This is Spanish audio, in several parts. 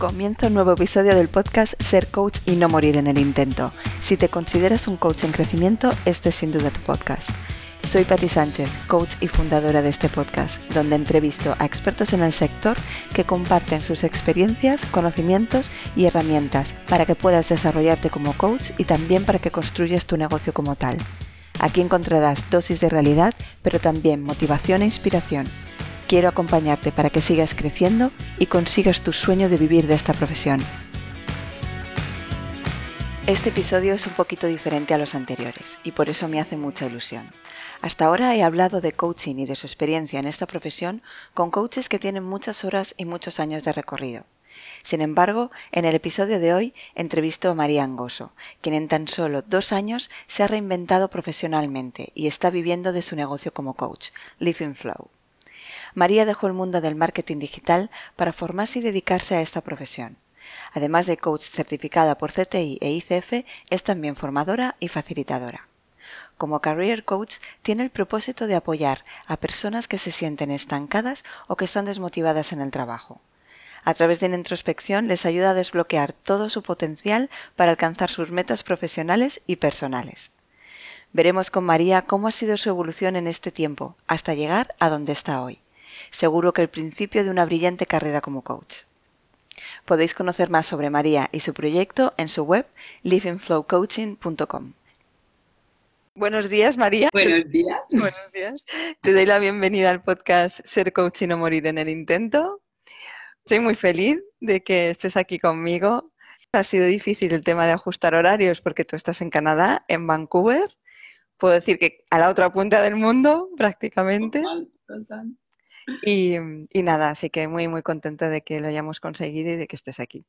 Comienza un nuevo episodio del podcast Ser Coach y no morir en el intento. Si te consideras un coach en crecimiento, este es sin duda tu podcast. Soy Patti Sánchez, coach y fundadora de este podcast, donde entrevisto a expertos en el sector que comparten sus experiencias, conocimientos y herramientas para que puedas desarrollarte como coach y también para que construyas tu negocio como tal. Aquí encontrarás dosis de realidad, pero también motivación e inspiración quiero acompañarte para que sigas creciendo y consigas tu sueño de vivir de esta profesión. Este episodio es un poquito diferente a los anteriores y por eso me hace mucha ilusión. Hasta ahora he hablado de coaching y de su experiencia en esta profesión con coaches que tienen muchas horas y muchos años de recorrido. Sin embargo, en el episodio de hoy entrevisto a María Angoso, quien en tan solo dos años se ha reinventado profesionalmente y está viviendo de su negocio como coach, Living Flow. María dejó el mundo del marketing digital para formarse y dedicarse a esta profesión. Además de coach certificada por CTI e ICF, es también formadora y facilitadora. Como Career Coach, tiene el propósito de apoyar a personas que se sienten estancadas o que están desmotivadas en el trabajo. A través de una introspección les ayuda a desbloquear todo su potencial para alcanzar sus metas profesionales y personales. Veremos con María cómo ha sido su evolución en este tiempo, hasta llegar a donde está hoy seguro que el principio de una brillante carrera como coach. Podéis conocer más sobre María y su proyecto en su web livingflowcoaching.com. Buenos días, María. Buenos días. Buenos días. Te doy la bienvenida al podcast Ser Coach y no morir en el intento. Estoy muy feliz de que estés aquí conmigo. Ha sido difícil el tema de ajustar horarios porque tú estás en Canadá, en Vancouver. Puedo decir que a la otra punta del mundo, prácticamente. Y, nada, así que muy, muy contenta de que lo hayamos conseguido y de que estés aquí.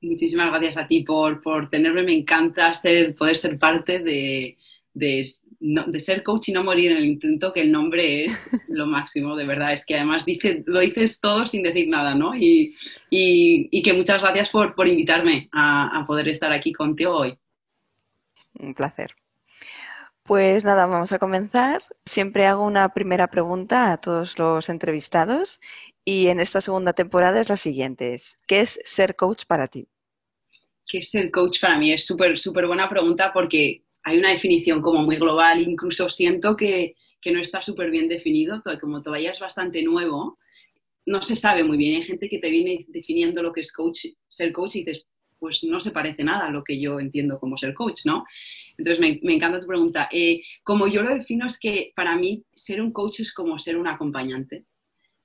Muchísimas gracias a ti por, por tenerme. Me encanta ser, poder ser parte de, de, ser coach y no morir en el intento, que el nombre es lo máximo, de verdad. Es que además dice, lo dices todo sin decir nada, ¿no? Y, y, que muchas gracias por, por invitarme a, a poder estar aquí contigo hoy. Un placer. Pues nada, vamos a comenzar. Siempre hago una primera pregunta a todos los entrevistados y en esta segunda temporada es la siguiente. ¿Qué es ser coach para ti? ¿Qué es ser coach para mí? Es súper, súper buena pregunta porque hay una definición como muy global. Incluso siento que, no está súper bien definido. Como todavía es bastante nuevo, no se sabe muy bien. Hay gente que te viene definiendo lo que es coach, ser coach y dices, pues no se parece nada a lo que yo entiendo como ser coach, ¿no? Entonces, me, encanta tu pregunta. Eh, como yo lo defino es que para mí ser un coach es como ser un acompañante,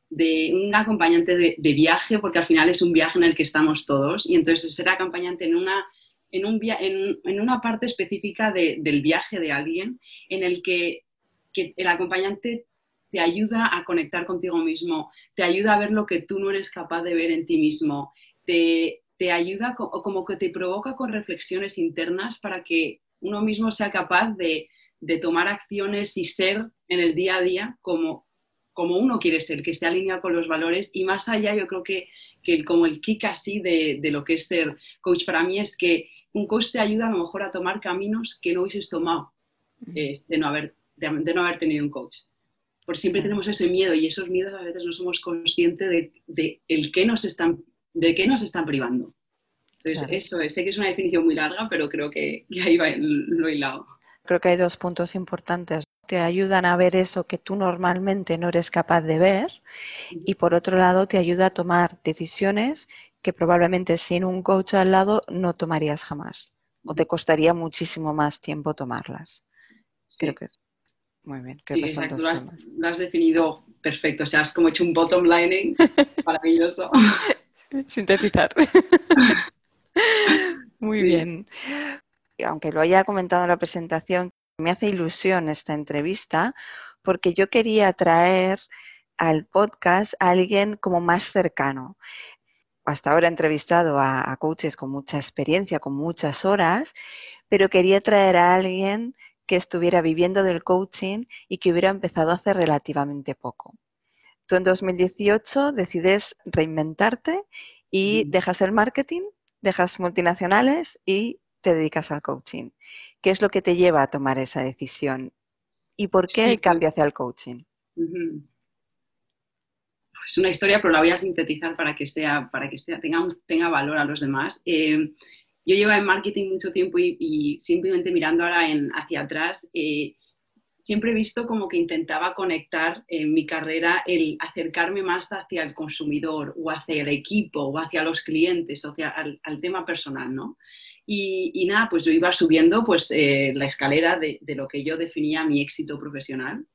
de, un acompañante de, viaje, porque al final es un viaje en el que estamos todos, y entonces ser acompañante en una, en un, en, en una parte específica del viaje de alguien en el que, que el acompañante te ayuda a conectar contigo mismo, te ayuda a ver lo que tú no eres capaz de ver en ti mismo, te, te ayuda o como que te provoca con reflexiones internas para que uno mismo sea capaz de, tomar acciones y ser en el día a día como, como uno quiere ser, que se alinea con los valores y más allá yo creo que, que como el kick así de, lo que es ser coach para mí es que un coach te ayuda a lo mejor a tomar caminos que no hubieses tomado de, no, haber, de, no haber tenido un coach. Porque siempre tenemos ese miedo y esos miedos a veces no somos conscientes de, de el qué nos están, de qué nos están privando. Entonces, eso sé que es una definición muy larga, pero creo que, ahí va lo hilado. Creo que hay dos puntos importantes. Te ayudan a ver eso que tú normalmente no eres capaz de ver y por otro lado te ayuda a tomar decisiones que probablemente sin un coach al lado no tomarías jamás o te costaría muchísimo más tiempo tomarlas. Creo que muy bien. sí, exacto. Lo has, definido perfecto. O sea, has como hecho un bottom lining maravilloso. Sintetizar. Muy bien. Aunque lo haya comentado en la presentación, me hace ilusión esta entrevista porque yo quería traer al podcast a alguien como más cercano. Hasta ahora he entrevistado a, a, coaches con mucha experiencia, con muchas horas, pero quería traer a alguien que estuviera viviendo del coaching y que hubiera empezado hace relativamente poco. Tú en 2018 decides reinventarte y dejas el marketing dejas multinacionales y te dedicas al coaching. ¿Qué es lo que te lleva a tomar esa decisión? ¿Y por qué el cambio hacia el coaching? es una historia, pero la voy a sintetizar para que, sea, para que sea, tenga, tenga valor a los demás. Eh, yo llevo en marketing mucho tiempo y, simplemente mirando ahora en, hacia atrás, eh, siempre he visto como que intentaba conectar en mi carrera el acercarme más hacia el consumidor o hacia el equipo o hacia los clientes, o hacia al, tema personal, ¿no? Y, nada, pues yo iba subiendo pues, eh, la escalera de, de, lo que yo definía mi éxito profesional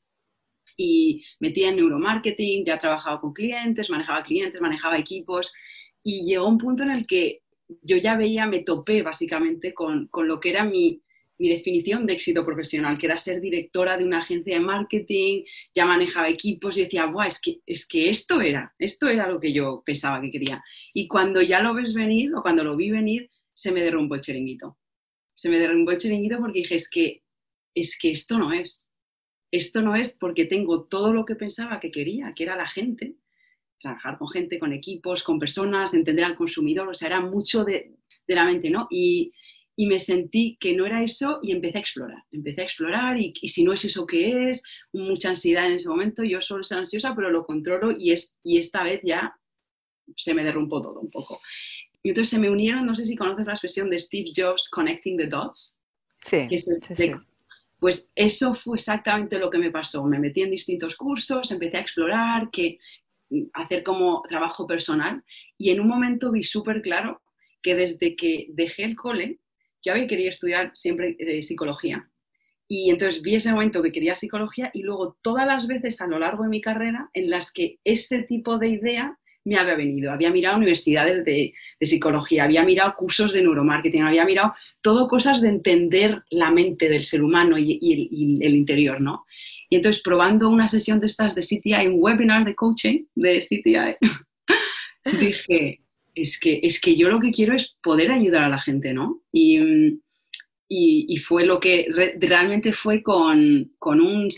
y metía en neuromarketing, ya trabajaba con clientes, manejaba clientes, manejaba equipos y llegó un punto en el que yo ya veía, me topé básicamente con, con lo que era mi, mi, definición de éxito profesional, que era ser directora de una agencia de marketing, ya manejaba equipos y decía, Buah, es que, es que esto era, esto era lo que yo pensaba que quería. Y cuando ya lo ves venir o cuando lo vi venir, se me derrumbó el chiringuito. Se me derrumbó el chiringuito porque dije, es que, es que esto no es esto no es porque tengo todo lo que pensaba que quería, que era la gente, trabajar con gente, con equipos, con personas, entender al consumidor, o sea, era mucho de, la mente, ¿no? Y, me sentí que no era eso y empecé a explorar, empecé a explorar y, si no es eso que es, mucha ansiedad en ese momento, yo solo soy ansiosa, pero lo controlo y, es, y esta vez ya se me derrumbó todo un poco. Y entonces se me unieron, no sé si conoces la expresión de Steve Jobs, Connecting the Dots. Sí, sí. Pues eso fue exactamente lo que me pasó. Me metí en distintos cursos, empecé a explorar, que, hacer como trabajo personal y en un momento vi súper claro que desde que dejé el cole, yo había querido estudiar siempre eh, psicología. Y entonces vi ese momento que quería psicología y luego todas las veces a lo largo de mi carrera en las que ese tipo de idea me había venido. Había mirado universidades de, psicología, había mirado cursos de neuromarketing, había mirado todo cosas de entender la mente del ser humano y, el, interior, ¿no? Y entonces probando una sesión de estas de CTI, un webinar de coaching de CTI, dije, es que, es que yo lo que quiero es poder ayudar a la gente, ¿no? Y, fue lo que realmente fue con, con un,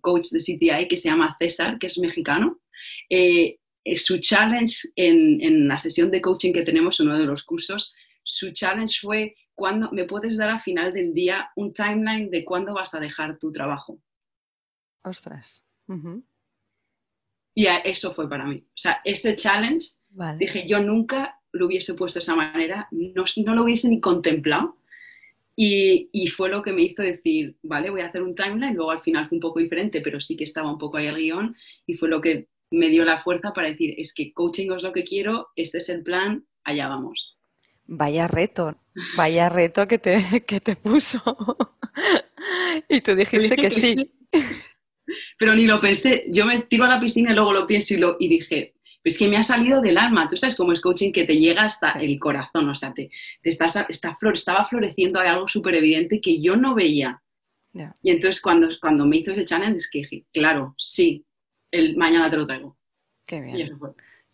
coach de CTI que se llama César, que es mexicano. Eh, eh, su challenge en, la sesión de coaching que tenemos en uno de los cursos, su challenge fue, cuando ¿me puedes dar al final del día un timeline de cuándo vas a dejar tu trabajo? Ostras. Y eso fue para mí. O sea, ese challenge, dije, yo nunca lo hubiese puesto de esa manera, no, no lo hubiese ni contemplado. Y, y, fue lo que me hizo decir, vale, voy a hacer un timeline, luego al final fue un poco diferente, pero sí que estaba un poco ahí el guion y fue lo que me dio la fuerza para decir, es que coaching es lo que quiero, este es el plan, allá vamos. Vaya reto, vaya reto que te, que te puso. y tú dijiste que, sí. Pero ni lo pensé, yo me tiro a la piscina y luego lo pienso y, lo, y dije, es que me ha salido del alma, tú sabes cómo es coaching que te llega hasta el corazón, o sea, te, estás, está flor, estaba floreciendo algo súper evidente que yo no veía. Y entonces cuando, cuando me hizo ese challenge es que dije, claro, sí, el mañana te lo traigo. Qué bien.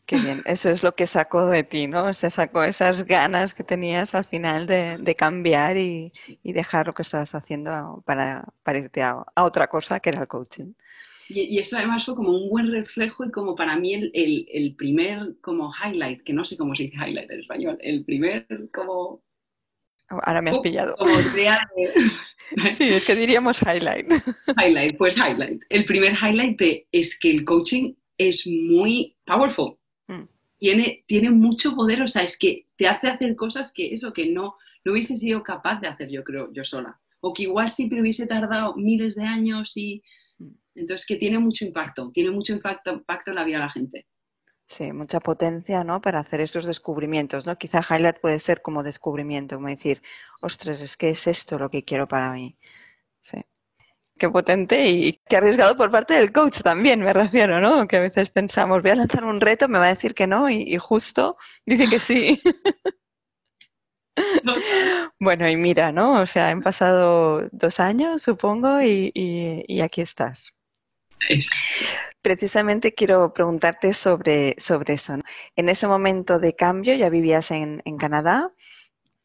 Qué bien, eso es lo que sacó de ti, ¿no? Se sacó esas ganas que tenías al final de, cambiar y, dejar lo que estabas haciendo para, para irte a, otra cosa que era el coaching. Y, eso además fue como un buen reflejo y como para mí el, el, primer como highlight, que no sé cómo se dice highlight en español, el primer como... Ahora me has pillado. Como Sí, es que diríamos highlight. Highlight, pues highlight. El primer highlight es que el coaching es muy powerful. Mm. Tiene, tiene mucho poder, o sea, es que te hace hacer cosas que eso, que no, no hubiese sido capaz de hacer yo creo, yo sola. O que igual siempre hubiese tardado miles de años y... Entonces, que tiene mucho impacto, tiene mucho impacto, impacto en la vida de la gente. Sí, mucha potencia, ¿no? Para hacer esos descubrimientos, ¿no? Quizá highlight puede ser como descubrimiento, como decir, ostras, es que es esto lo que quiero para mí. Sí. Qué potente y qué arriesgado por parte del coach también, me refiero, ¿no? Que a veces pensamos, voy a lanzar un reto, me va a decir que no y, justo dice que sí. bueno, y mira, ¿no? O sea, han pasado dos años, supongo, y, y aquí estás. Precisamente quiero preguntarte sobre, sobre eso. En ese momento de cambio, ya vivías en, Canadá.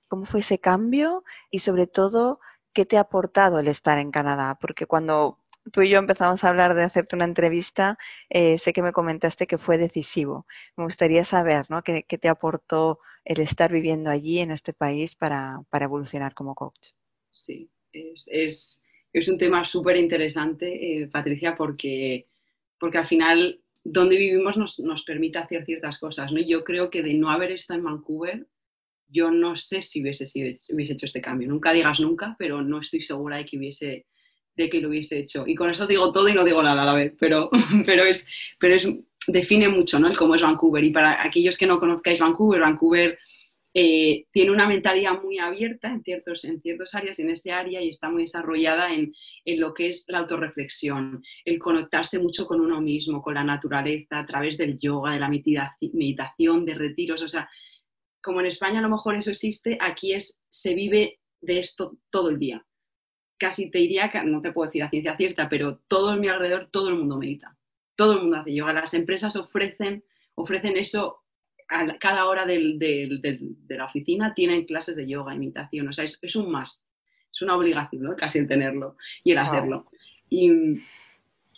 ¿Cómo fue ese cambio? Y sobre todo, ¿qué te ha aportado el estar en Canadá? Porque cuando tú y yo empezamos a hablar de hacerte una entrevista, eh, sé que me comentaste que fue decisivo. Me gustaría saber ¿no? ¿Qué, te aportó el estar viviendo allí en este país para, evolucionar como coach. Sí, es, es un tema súper interesante, eh, Patricia, porque, porque al final donde vivimos nos, nos, permite hacer ciertas cosas. ¿no? Yo creo que de no haber estado en Vancouver, yo no sé si hubiese, si hubiese hecho este cambio. Nunca digas nunca, pero no estoy segura de que hubiese de que lo hubiese hecho. Y con eso digo todo y no digo nada a la vez, pero, pero, es, pero es, define mucho ¿no? el cómo es Vancouver. Y para aquellos que no conozcáis Vancouver, Vancouver eh, tiene una mentalidad muy abierta en ciertos, en ciertas áreas, en ese área, y está muy desarrollada en, en, lo que es la autorreflexión, el conectarse mucho con uno mismo, con la naturaleza, a través del yoga, de la meditación, de retiros. O sea, como en España a lo mejor eso existe, aquí es, se vive de esto todo el día. Casi te diría no te puedo decir a ciencia cierta, pero todo a mi alrededor, todo el mundo medita. Todo el mundo hace yoga. Las empresas ofrecen, ofrecen eso a cada hora del, del, de la oficina tienen clases de yoga, imitación, o sea, es, es un más, es una obligación, ¿no? Casi el tenerlo y el hacerlo. Y,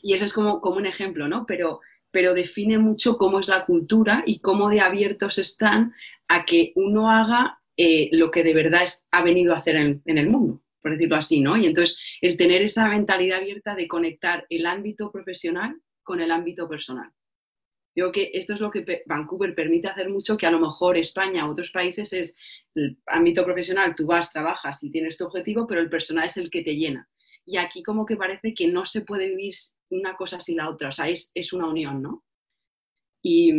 y, eso es como, como un ejemplo, ¿no? Pero, pero define mucho cómo es la cultura y cómo de abiertos están a que uno haga eh, lo que de verdad es, ha venido a hacer en, en el mundo, por decirlo así, ¿no? Y entonces el tener esa mentalidad abierta de conectar el ámbito profesional con el ámbito personal. Creo que esto es lo que Vancouver permite hacer mucho, que a lo mejor España u otros países es el ámbito profesional, tú vas, trabajas y tienes tu objetivo, pero el personal es el que te llena. Y aquí como que parece que no se puede vivir una cosa sin la otra, o sea, es, es una unión, ¿no? Y,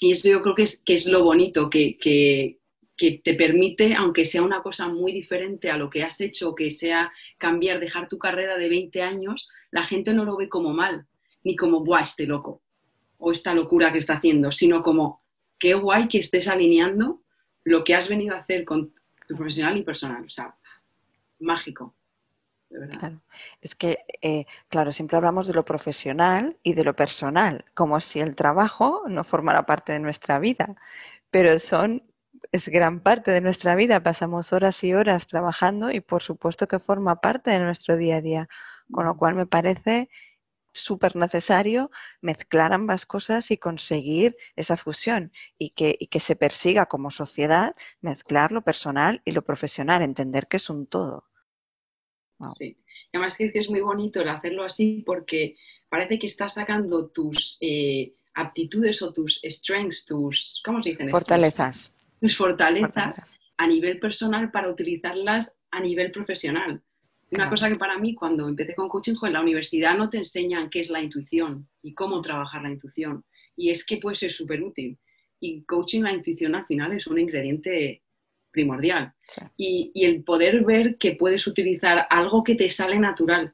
y, eso yo creo que es, que es lo bonito, que, que, que, te permite, aunque sea una cosa muy diferente a lo que has hecho, que sea cambiar, dejar tu carrera de 20 años, la gente no lo ve como mal, ni como, ¡buah, este loco! O esta locura que está haciendo, sino como qué guay que estés alineando lo que has venido a hacer con tu profesional y personal. O sea, mágico. De verdad. Claro. Es que, eh, claro, siempre hablamos de lo profesional y de lo personal, como si el trabajo no formara parte de nuestra vida, pero son, es gran parte de nuestra vida, pasamos horas y horas trabajando y por supuesto que forma parte de nuestro día a día, con lo cual me parece súper necesario mezclar ambas cosas y conseguir esa fusión y que, que, se persiga como sociedad mezclar lo personal y lo profesional, entender que es un todo. Sí, y además que es muy bonito el hacerlo así porque parece que estás sacando tus eh, aptitudes o tus strengths, tus, ¿cómo se dicen? Fortalezas. Tus fortalezas, fortalezas a nivel personal para utilizarlas a nivel profesional. Una cosa que para mí, cuando empecé con coaching, en la universidad no te enseñan qué es la intuición y cómo trabajar la intuición. Y es que puede ser súper útil. Y coaching, la intuición al final es un ingrediente primordial. Y, y, el poder ver que puedes utilizar algo que te sale natural,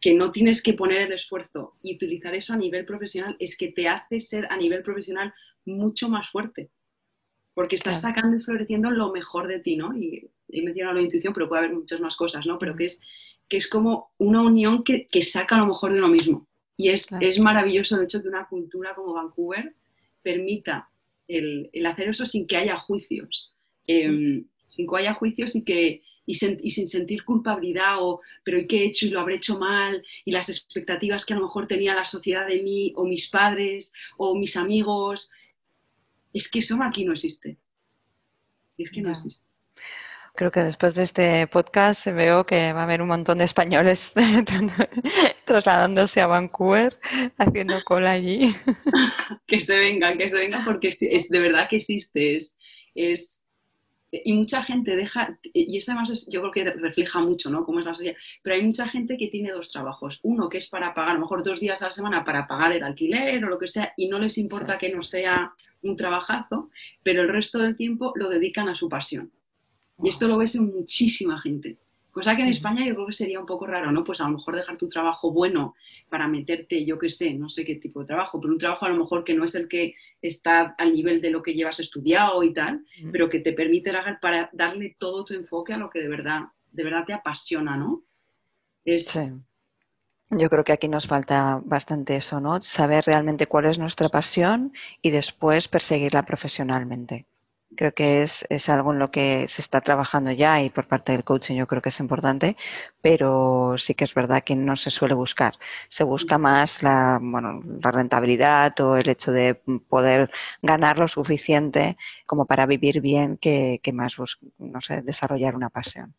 que no tienes que poner el esfuerzo y utilizar eso a nivel profesional, es que te hace ser a nivel profesional mucho más fuerte. Porque estás sacando y floreciendo lo mejor de ti, ¿no? Y he mencionado la intuición, pero puede haber muchas más cosas, ¿no? Pero que es, que es como una unión que, que saca lo mejor de uno mismo. Y es, es maravilloso el hecho que una cultura como Vancouver permita el, el hacer eso sin que haya juicios. Em, sin que haya juicios y, que, y, y, sin sentir culpabilidad o, pero ¿y qué he hecho y lo habré hecho mal? Y las expectativas que a lo mejor tenía la sociedad de mí o mis padres o mis amigos. Es que eso aquí no existe. Es que no existe. Creo que después de este podcast veo que va a haber un montón de españoles trasladándose a Vancouver, haciendo cola allí. que se venga, que se venga, porque es, de verdad que existe. Es, es, y mucha gente deja, y esto además yo creo que refleja mucho, ¿no? Cómo es la sociedad. Pero hay mucha gente que tiene dos trabajos. Uno que es para pagar, a lo mejor dos días a la semana para pagar el alquiler o lo que sea, y no les importa que no sea un trabajazo, pero el resto del tiempo lo dedican a su pasión. Y esto lo ves en muchísima gente. Cosa que en España yo creo que sería un poco raro, ¿no? Pues a lo mejor dejar tu trabajo bueno para meterte, yo qué sé, no sé qué tipo de trabajo, pero un trabajo a lo mejor que no es el que está al nivel de lo que llevas estudiado y tal, pero que te permite para darle todo tu enfoque a lo que de verdad, de verdad te apasiona, ¿no? Es... Yo creo que aquí nos falta bastante eso, ¿no? Saber realmente cuál es nuestra pasión y después perseguirla profesionalmente. Creo que es, es, algo en lo que se está trabajando ya y por parte del coaching yo creo que es importante, pero sí que es verdad que no se suele buscar. Se busca más la, bueno, la rentabilidad o el hecho de poder ganar lo suficiente como para vivir bien que, que más, no sé, desarrollar una pasión.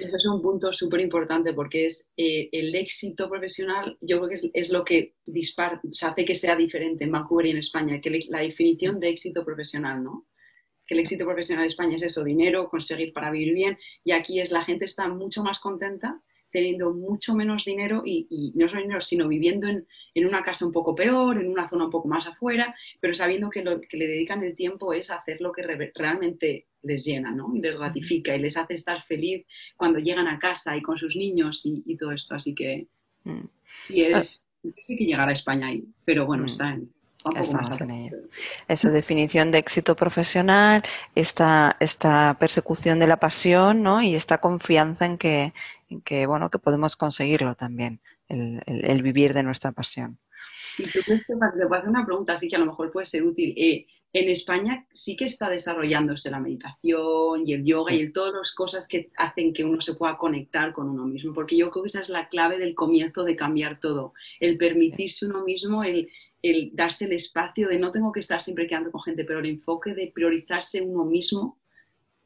Eso es un punto súper importante porque es eh, el éxito profesional, yo creo que es, lo que dispar, hace que sea diferente en Vancouver y en España, que la definición de éxito profesional, ¿no? Que el éxito profesional en España es eso, dinero, conseguir para vivir bien, y aquí es la gente está mucho más contenta teniendo mucho menos dinero y, no solo dinero, sino viviendo en, una casa un poco peor, en una zona un poco más afuera, pero sabiendo que lo que le dedican el tiempo es hacer lo que realmente les llena, ¿no? Y les gratifica y les hace estar feliz cuando llegan a casa y con sus niños y, todo esto. Así que mm. y es, sí que llegar a España ahí, pero bueno, mm. está en, Estamos en ello. Esa definición de éxito profesional, esta, esta persecución de la pasión ¿no? y esta confianza en que, que, bueno, que podemos conseguirlo también, el, vivir de nuestra pasión. Y tú crees que te voy a hacer una pregunta, así que a lo mejor puede ser útil. Eh, en España sí que está desarrollándose la meditación y el yoga y todas las cosas que hacen que uno se pueda conectar con uno mismo, porque yo creo que esa es la clave del comienzo de cambiar todo, el permitirse uno mismo, el, darse el espacio de no tengo que estar siempre quedando con gente, pero el enfoque de priorizarse uno mismo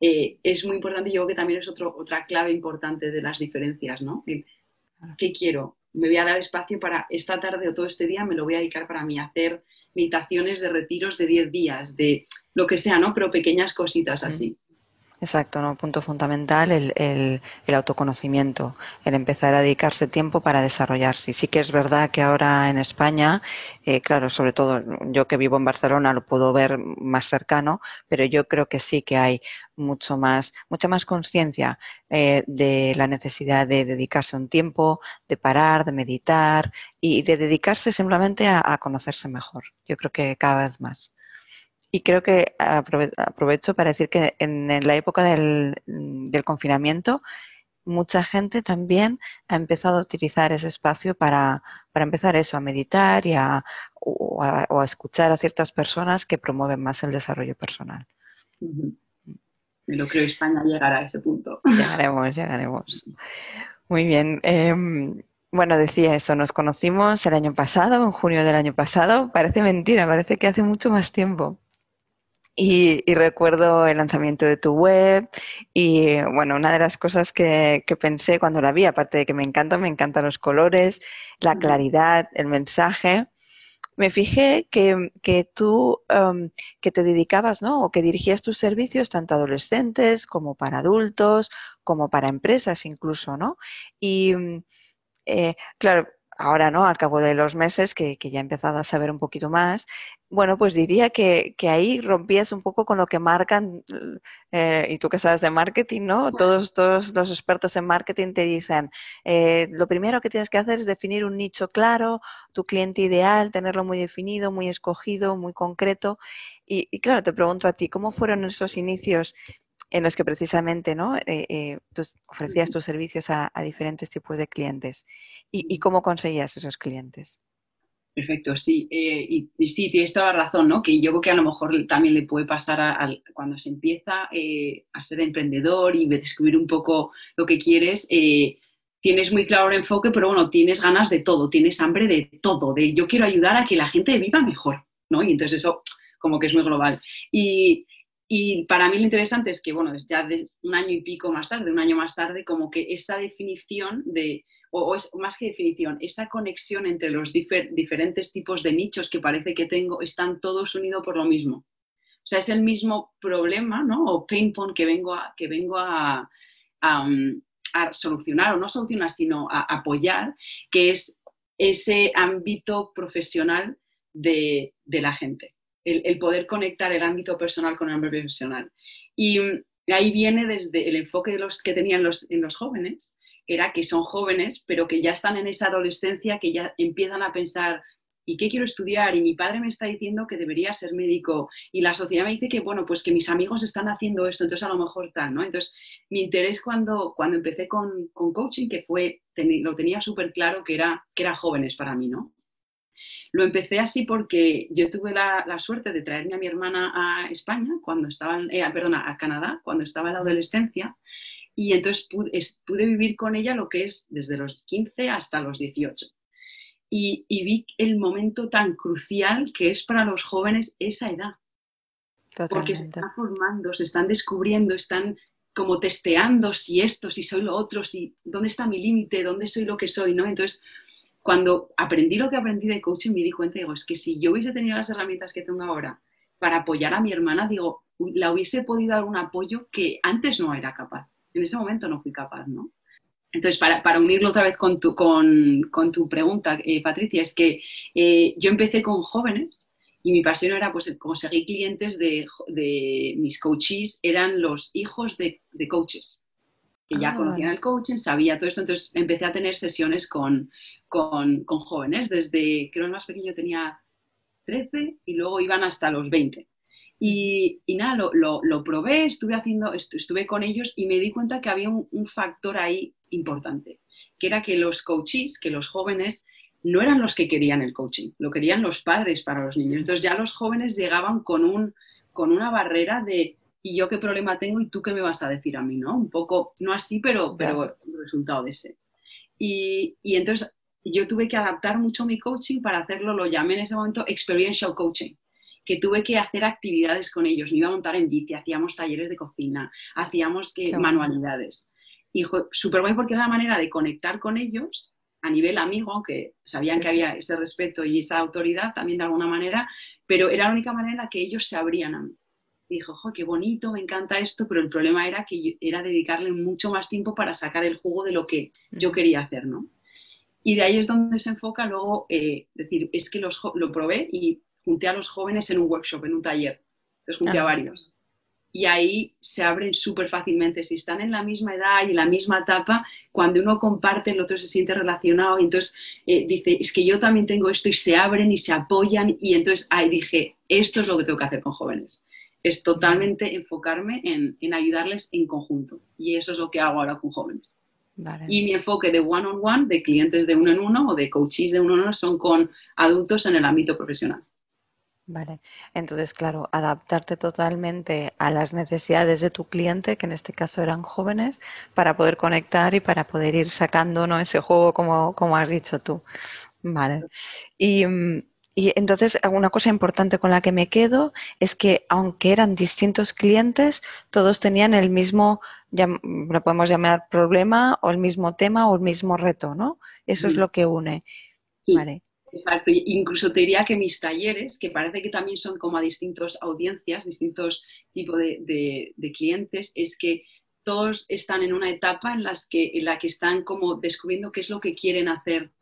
eh, es muy importante. Yo creo que también es otro, otra clave importante de las diferencias, ¿no? ¿Qué quiero? Me voy a dar espacio para esta tarde o todo este día, me lo voy a dedicar para mí, hacer meditaciones de retiros de 10 días, de lo que sea, ¿no? Pero pequeñas cositas así. Exacto, ¿no? Punto fundamental, el, el, el, autoconocimiento, el empezar a dedicarse tiempo para desarrollarse. Sí que es verdad que ahora en España, eh, claro, sobre todo yo que vivo en Barcelona lo puedo ver más cercano, pero yo creo que sí que hay mucho más, mucha más conciencia eh, de la necesidad de dedicarse un tiempo, de parar, de meditar y de dedicarse simplemente a conocerse mejor. Yo creo que cada vez más. Y creo que aprovecho para decir que en, la época del, confinamiento, mucha gente también ha empezado a utilizar ese espacio para, empezar eso, a meditar y a, o, a, escuchar a ciertas personas que promueven más el desarrollo personal. Me lo creo, España llegará a ese punto. Llegaremos, llegaremos. Muy bien. Em, bueno, decía eso, nos conocimos el año pasado, en junio del año pasado. Parece mentira, parece que hace mucho más tiempo. Y, recuerdo el lanzamiento de tu web y bueno, una de las cosas que, pensé cuando la vi, aparte de que me encanta, me encantan los colores, la claridad, el mensaje, me fijé que, que tú em, que te dedicabas, ¿no? O que dirigías tus servicios tanto a adolescentes como para adultos, como para empresas incluso, ¿no? Y eh, claro, ahora no, al cabo de los meses que, ya he empezado a saber un poquito más, bueno, pues diría que, ahí rompías un poco con lo que marcan, eh, y tú que sabes de marketing, ¿no? Todos, todos los expertos en marketing te dicen, eh, lo primero que tienes que hacer es definir un nicho claro, tu cliente ideal, tenerlo muy definido, muy escogido, muy concreto. Y, claro, te pregunto a ti, ¿cómo fueron esos inicios en los que precisamente ¿no? Eh, ofrecías tus servicios a diferentes tipos de clientes? ¿Y, cómo conseguías esos clientes? Perfecto, sí. Eh, y, sí, tienes toda la razón, ¿no? Que yo creo que a lo mejor también le puede pasar a, cuando se empieza eh, a ser emprendedor y descubrir un poco lo que quieres. Eh, tienes muy claro el enfoque, pero bueno, tienes ganas de todo, tienes hambre de todo, de yo quiero ayudar a que la gente viva mejor, ¿no? Y entonces eso como que es muy global. Y, y para mí lo interesante es que, bueno, ya de un año y pico más tarde, un año más tarde, como que esa definición de o, es más que definición, esa conexión entre los diferentes tipos de nichos que parece que tengo, están todos unidos por lo mismo. O sea, es el mismo problema, ¿no? O pain point que vengo a, que vengo a, solucionar, o no solucionar, sino a apoyar, que es ese ámbito profesional de, la gente. El, poder conectar el ámbito personal con el ámbito profesional. Y ahí viene desde el enfoque de los que tenían los, en los jóvenes, era que son jóvenes, pero que ya están en esa adolescencia, que ya empiezan a pensar, ¿y qué quiero estudiar? Y mi padre me está diciendo que debería ser médico y la sociedad me dice que, bueno, pues que mis amigos están haciendo esto, entonces a lo mejor tal, ¿no? Entonces, mi interés cuando, cuando empecé con, coaching, que fue, lo tenía súper claro que era, que era jóvenes para mí, ¿no? Lo empecé así porque yo tuve la, suerte de traerme a mi hermana a España, cuando estaba, eh, perdona, a Canadá, cuando estaba en la adolescencia, y entonces pude, vivir con ella lo que es desde los 15 hasta los 18. Y, vi el momento tan crucial que es para los jóvenes esa edad. Porque se están formando, se están descubriendo, están como testeando si esto, si soy lo otro, si dónde está mi límite, dónde soy lo que soy, ¿no? Entonces, cuando aprendí lo que aprendí de coaching, me di cuenta, digo, es que si yo hubiese tenido las herramientas que tengo ahora para apoyar a mi hermana, digo, la hubiese podido dar un apoyo que antes no era capaz. En ese momento no fui capaz, ¿no? Entonces, para, unirlo otra vez con tu, con, tu pregunta, eh, Patricia, es que eh, yo empecé con jóvenes y mi pasión era, pues, como seguir clientes de, mis coaches, eran los hijos de, coaches, que ya ah, conocían el coaching, sabía todo esto. Entonces, empecé a tener sesiones con, con, jóvenes, desde, creo el más pequeño tenía 13 y luego iban hasta los 20. Y, nada, lo, lo, probé, estuve, haciendo, estuve con ellos y me di cuenta que había un, factor ahí importante, que era que los coaches, que los jóvenes, no eran los que querían el coaching, lo querían los padres para los niños. Entonces ya los jóvenes llegaban con, un, con una barrera de, ¿y yo qué problema tengo y tú qué me vas a decir a mí? ¿no? Un poco, no así, pero, pero el resultado de ese. Y, y entonces yo tuve que adaptar mucho mi coaching para hacerlo, lo llamé en ese momento experiential coaching, que tuve que hacer actividades con ellos, me iba a montar en bici, hacíamos talleres de cocina, hacíamos manualidades. Y súper guay porque era la manera de conectar con ellos a nivel amigo, aunque sabían que había ese respeto y esa autoridad también de alguna manera, pero era la única manera en la que ellos se abrían a mí. Y dijo, jo, qué bonito, me encanta esto, pero el problema era que era dedicarle mucho más tiempo para sacar el jugo de lo que yo quería hacer, ¿no? Y de ahí es donde se enfoca luego, eh, decir, es que los, lo probé y junté a los jóvenes en un workshop, en un taller. Los junté a ah. varios. Y ahí se abren súper fácilmente. Si están en la misma edad y en la misma etapa, cuando uno comparte, el otro se siente relacionado y entonces eh, dice, es que yo también tengo esto y se abren y se apoyan. Y entonces ahí dije, esto es lo que tengo que hacer con jóvenes. Es totalmente enfocarme en, en ayudarles en conjunto. Y eso es lo que hago ahora con jóvenes. Y mi enfoque de one-on-one, de clientes de uno en uno o de coaches de uno en uno, son con adultos en el ámbito profesional. Vale, entonces, claro, adaptarte totalmente a las necesidades de tu cliente, que en este caso eran jóvenes, para poder conectar y para poder ir sacando ¿no? ese juego como, como has dicho tú. Vale. Y mm, y entonces, una cosa importante con la que me quedo es que aunque eran distintos clientes, todos tenían el mismo, lo podemos llamar problema o el mismo tema o el mismo reto, ¿no? Eso es lo que une. Sí, Exacto. Incluso te diría que mis talleres, que parece que también son como a distintas audiencias, distintos tipos de, de, clientes, es que todos están en una etapa en, las que, en la que están como descubriendo qué es lo que quieren hacer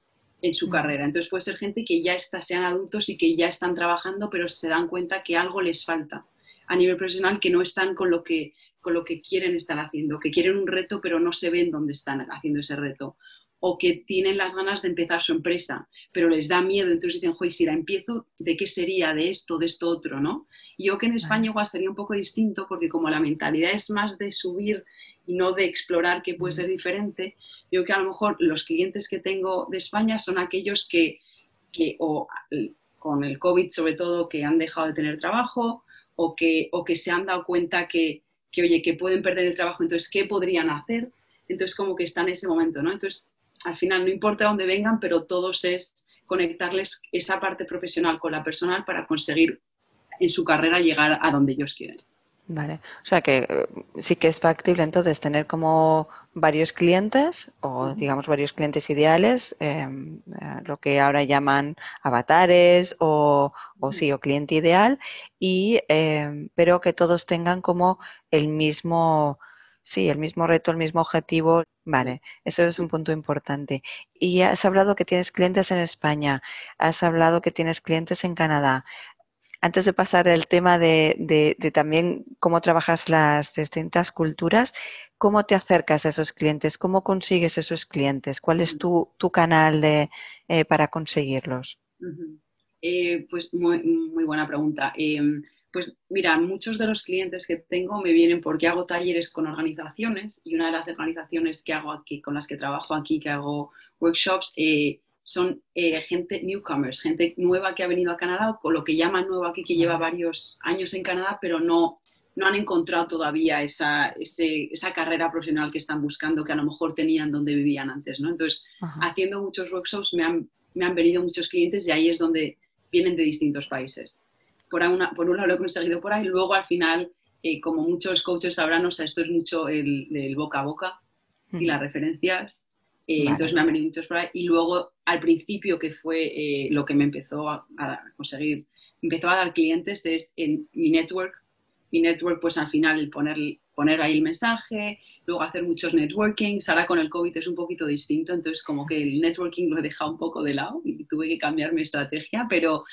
en su carrera. Entonces puede ser gente que ya está, sean adultos y que ya están trabajando, pero se dan cuenta que algo les falta a nivel profesional, que no están con lo que, con lo que quieren estar haciendo, que quieren un reto, pero no se ven dónde están haciendo ese reto. O que tienen las ganas de empezar su empresa, pero les da miedo, entonces dicen, joder, si la empiezo, ¿de qué sería? ¿De esto? ¿De esto otro? ¿no? Y yo que en España igual sería un poco distinto, porque como la mentalidad es más de subir y no de explorar qué puede ser diferente, yo que a lo mejor los clientes que tengo de España son aquellos que, o con el COVID sobre todo, que han dejado de tener trabajo o que, o que se han dado cuenta que, oye, que pueden perder el trabajo, entonces, ¿qué podrían hacer? Entonces, como que está en ese momento, ¿no? Entonces, al final, no importa dónde vengan, pero todos es conectarles esa parte profesional con la personal para conseguir en su carrera llegar a donde ellos quieren. Vale, o sea que eh, sí que es factible entonces tener como varios clientes o digamos varios clientes ideales, em, eh, lo que ahora llaman avatares o, o sí, o cliente ideal, y, pero que todos tengan como el mismo, sí, el mismo reto, el mismo objetivo. Vale, eso es un punto importante. Y has hablado que tienes clientes en España, has hablado que tienes clientes en Canadá antes de pasar al tema de, también cómo trabajas las distintas culturas, ¿cómo te acercas a esos clientes? ¿Cómo consigues esos clientes? ¿Cuál es tu, canal de, eh, para conseguirlos? Eh, pues muy, buena pregunta. Em, pues mira, muchos de los clientes que tengo me vienen porque hago talleres con organizaciones y una de las organizaciones que hago aquí, con las que trabajo aquí, que hago workshops, eh, son eh, gente newcomers, gente nueva que ha venido a Canadá, o lo que llaman nuevo aquí, que lleva varios años en Canadá, pero no, no han encontrado todavía esa, esa carrera profesional que están buscando, que a lo mejor tenían donde vivían antes. ¿no? Entonces, haciendo muchos workshops me han, me han venido muchos clientes y ahí es donde vienen de distintos países. Por, una, por un lado lo he conseguido por ahí, luego al final eh, como muchos coaches sabrán, o sea, esto es mucho el, boca a boca y las referencias. Eh, entonces me han venido muchos por ahí. Y luego, al principio, que fue eh, lo que me empezó a, conseguir, empezó a dar clientes, es en mi network. Mi network, pues al final, el poner, poner ahí el mensaje, luego hacer muchos networkings. Ahora con el COVID es un poquito distinto, entonces como que el networking lo he dejado un poco de lado y tuve que cambiar mi estrategia, pero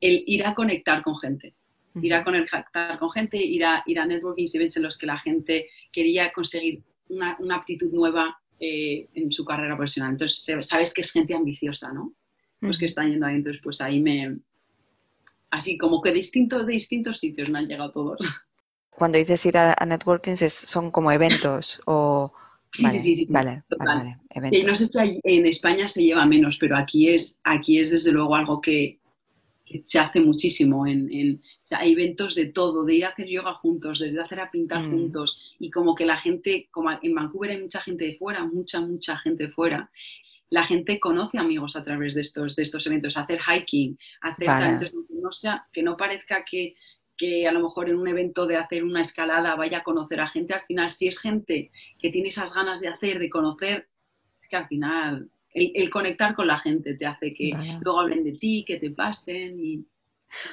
el ir a conectar con gente. Ir a conectar con gente, ir a, ir a networking events en los que la gente quería conseguir una, una aptitud nueva eh, en su carrera profesional. Entonces, sabes que es gente ambiciosa, ¿no? Pues que están yendo ahí, entonces pues ahí me... Así como que distintos de distintos sitios me han llegado todos. Cuando dices ir a, networking, son como eventos o... Sí, sí, sí, sí, Vale, vale, vale no sé si en España se lleva menos, pero aquí es, aquí es desde luego algo que, se hace muchísimo en, hay eventos de todo, de ir a hacer yoga juntos, de ir a hacer a pintar mm. juntos y como que la gente, como en Vancouver hay mucha gente de fuera, mucha, mucha gente de fuera, la gente conoce amigos a través de estos, de estos eventos, hacer hiking, hacer eventos que no, sea, que no parezca que, que a lo mejor en un evento de hacer una escalada vaya a conocer a gente, al final si es gente que tiene esas ganas de hacer, de conocer, es que al final el, conectar con la gente te hace que luego hablen de ti, que te pasen y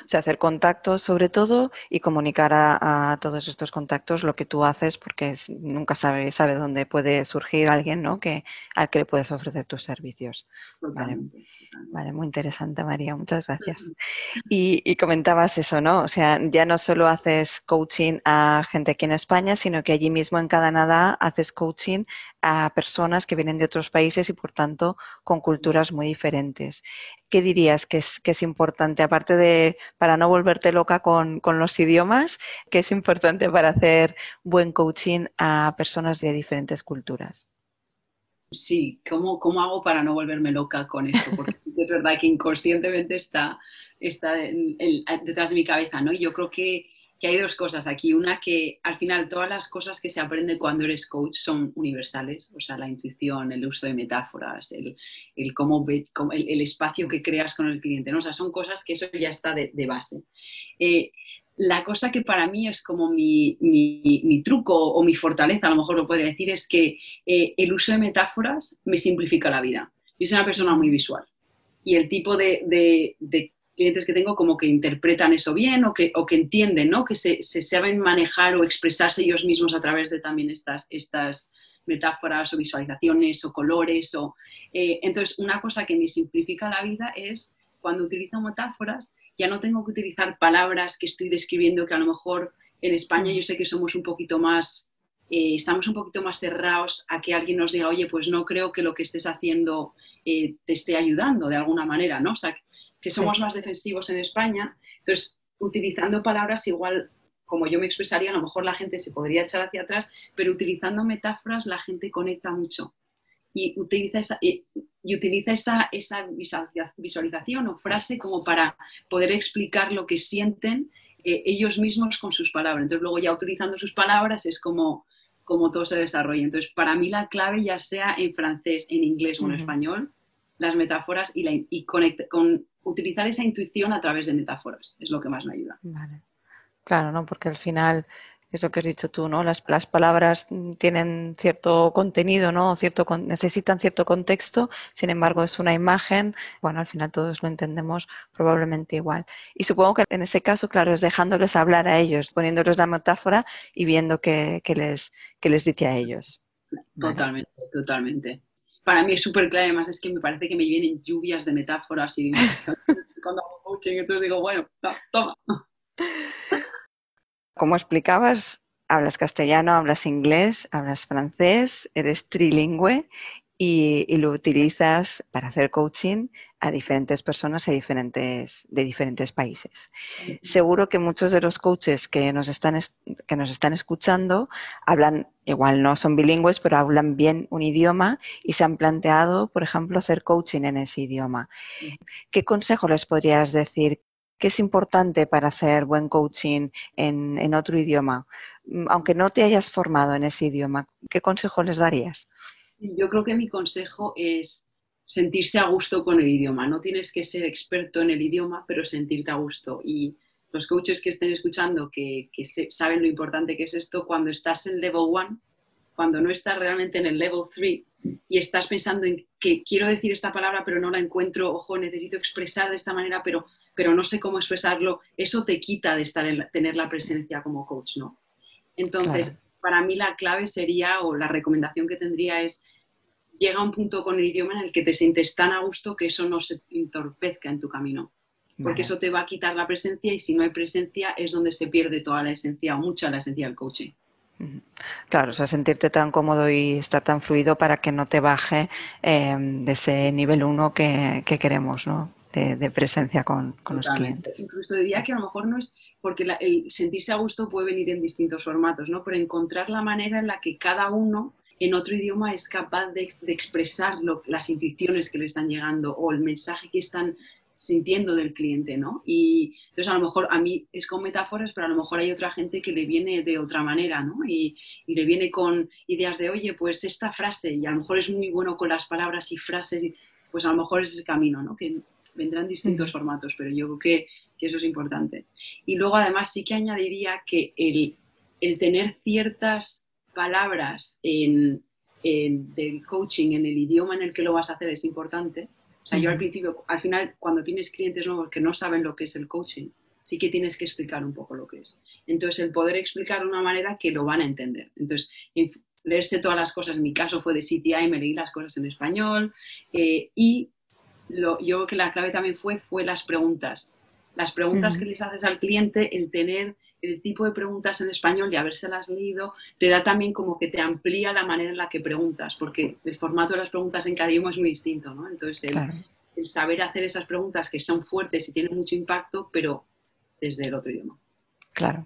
o sea, hacer contactos sobre todo y comunicar a, todos estos contactos lo que tú haces porque nunca sabe, sabe dónde puede surgir alguien ¿no? que, al que le puedes ofrecer tus servicios. Vale. muy interesante María, muchas gracias. Y, y, comentabas eso, ¿no? O sea, ya no solo haces coaching a gente aquí en España, sino que allí mismo en Canadá haces coaching a personas que vienen de otros países y por tanto con culturas muy diferentes. ¿Qué dirías que es, que es importante, aparte de, para no volverte loca con, los idiomas, qué es importante para hacer buen coaching a personas de diferentes culturas? Sí, ¿cómo, cómo hago para no volverme loca con eso? Porque es verdad que inconscientemente está, está detrás de mi cabeza, ¿no? Y yo creo que que hay dos cosas aquí. Una que al final todas las cosas que se aprenden cuando eres coach son universales, o sea, la intuición, el uso de metáforas, el, el cómo, el, espacio que creas con el cliente, ¿no? O sea, son cosas que eso ya está de, base. Eh, la cosa que para mí es como mi, mi, truco o mi fortaleza, a lo mejor lo podría decir, es que eh, el uso de metáforas me simplifica la vida. Yo soy una persona muy visual y el tipo de, de, de clientes que tengo como que interpretan eso bien o que, o que entienden, ¿no? que se, se, saben manejar o expresarse ellos mismos a través de también estas, estas metáforas o visualizaciones o colores. O, eh, entonces, una cosa que me simplifica la vida es cuando utilizo metáforas, ya no tengo que utilizar palabras que estoy describiendo que a lo mejor en España yo sé que somos un poquito más, eh, estamos un poquito más cerrados a que alguien nos diga, oye, pues no creo que lo que estés haciendo eh, te esté ayudando de alguna manera, ¿no? O sea, que somos más defensivos en España. Entonces, utilizando palabras igual como yo me expresaría, a lo mejor la gente se podría echar hacia atrás, pero utilizando metáforas la gente conecta mucho y utiliza esa, y, utiliza esa, esa, visualización o frase como para poder explicar lo que sienten eh, ellos mismos con sus palabras. Entonces luego ya utilizando sus palabras es como, como todo se desarrolla. Entonces para mí la clave ya sea en francés, en inglés o en español, las metáforas y, la, y con, utilizar esa intuición a través de metáforas, es lo que más me ayuda. Claro, ¿no? Porque al final es lo que has dicho tú, ¿no? Las, las palabras tienen cierto contenido, ¿no? Cierto, necesitan cierto contexto, sin embargo es una imagen, bueno, al final todos lo entendemos probablemente igual. Y supongo que en ese caso, claro, es dejándoles hablar a ellos, poniéndoles la metáfora y viendo qué, les, qué les dice a ellos. Totalmente, totalmente para mí es súper clave, además es que me parece que me vienen lluvias de metáforas y cuando hago coaching, entonces digo, bueno, toma. Como explicabas, hablas castellano, hablas inglés, hablas francés, eres trilingüe y, lo utilizas para hacer coaching a diferentes personas de diferentes, de diferentes países. Seguro que muchos de los coaches que nos, están, que nos están escuchando hablan, igual no son bilingües, pero hablan bien un idioma y se han planteado, por ejemplo, hacer coaching en ese idioma. ¿Qué consejo les podrías decir? ¿Qué es importante para hacer buen coaching en, en otro idioma? Aunque no te hayas formado en ese idioma, ¿qué consejo les darías? Yo creo que mi consejo es sentirse a gusto con el idioma. No tienes que ser experto en el idioma, pero sentirte a gusto. Y los coaches que estén escuchando, que, saben lo importante que es esto, cuando estás en level one, cuando no estás realmente en el level three y estás pensando en que quiero decir esta palabra pero no la encuentro, ojo, necesito expresar de esta manera pero, pero no sé cómo expresarlo, eso te quita de estar en tener la presencia como coach, ¿no? Entonces, para mí la clave sería, o la recomendación que tendría es, llega a un punto con el idioma en el que te sientes tan a gusto que eso no se entorpezca en tu camino. Porque eso te va a quitar la presencia y si no hay presencia es donde se pierde toda la esencia o mucha la esencia del coaching. Claro, o sea, sentirte tan cómodo y estar tan fluido para que no te baje em, de ese nivel 1 que, queremos, ¿no? De, presencia con, los clientes. Incluso diría que a lo mejor no es porque el sentirse a gusto puede venir en distintos formatos, ¿no? Pero encontrar la manera en la que cada uno en otro idioma es capaz de, expresar las intuiciones que le están llegando o el mensaje que están sintiendo del cliente, ¿no? Y entonces a lo mejor a mí es con metáforas, pero a lo mejor hay otra gente que le viene de otra manera, ¿no? Y, le viene con ideas de, oye, pues esta frase, y a lo mejor es muy bueno con las palabras y frases, pues a lo mejor es ese camino, ¿no? Que vendrán distintos formatos, pero yo creo que, eso es importante. Y luego además sí que añadiría que el, tener ciertas palabras en, del coaching en el idioma en el que lo vas a hacer es importante o sea, yo al principio, al final, cuando tienes clientes nuevos que no saben lo que es el coaching, sí que tienes que explicar un poco lo que es. Entonces, el poder explicar de una manera que lo van a entender. Entonces, leerse todas las cosas, en mi caso fue de CTI, me leí las cosas en español eh, y lo, yo creo que la clave también fue, fue las preguntas. Las preguntas que les haces al cliente, el tener el tipo de preguntas en español y habérselas leído, te da también como que te amplía la manera en la que preguntas, porque el formato de las preguntas en cada idioma es muy distinto, ¿no? Entonces, el, saber hacer esas preguntas que son fuertes y tienen mucho impacto, pero desde el otro idioma. Claro.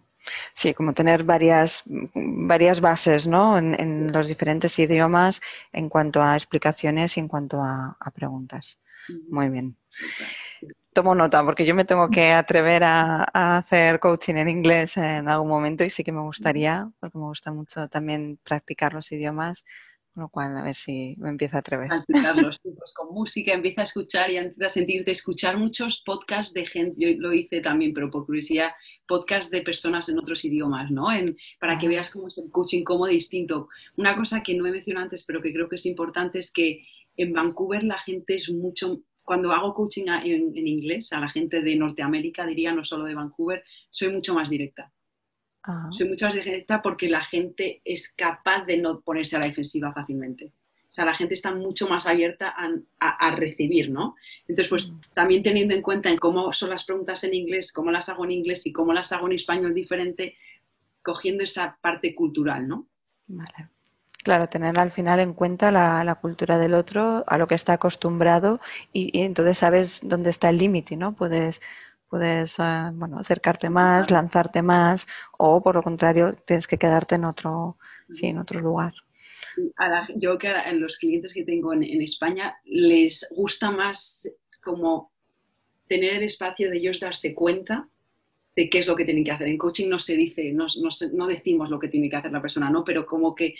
Sí, como tener varias, varias bases ¿no? en, los diferentes idiomas en cuanto a explicaciones y en cuanto a, preguntas. Muy bien tomo nota porque yo me tengo que atrever a, hacer coaching en inglés en algún momento y sí que me gustaría, porque me gusta mucho también practicar los idiomas, con lo cual a ver si me empiezo a atrever. Practicarlos pues con música, empieza a escuchar y empieza a sentirte, escuchar muchos podcasts de gente, yo lo hice también, pero por curiosidad, podcasts de personas en otros idiomas, ¿no? En, para que veas cómo es el coaching, cómo distinto. Una cosa que no he mencionado antes, pero que creo que es importante es que en Vancouver la gente es mucho cuando hago coaching en, inglés a la gente de Norteamérica, diría no solo de Vancouver, soy mucho más directa. Soy mucho más directa porque la gente es capaz de no ponerse a la defensiva fácilmente. O sea, la gente está mucho más abierta a, recibir, ¿no? Entonces, pues mm. también teniendo en cuenta en cómo son las preguntas en inglés, cómo las hago en inglés y cómo las hago en español diferente, cogiendo esa parte cultural, ¿no? Vale. Claro, tener al final en cuenta la, cultura del otro, a lo que está acostumbrado y, entonces sabes dónde está el límite, ¿no? Puedes, puedes eh, bueno, acercarte más, lanzarte más o por lo contrario tienes que quedarte en otro, sí, en otro lugar. yo creo que a los clientes que tengo en, España les gusta más como tener el espacio de ellos darse cuenta de qué es lo que tienen que hacer. En coaching no se dice, no, no, no, decimos lo que tiene que hacer la persona, ¿no? Pero como que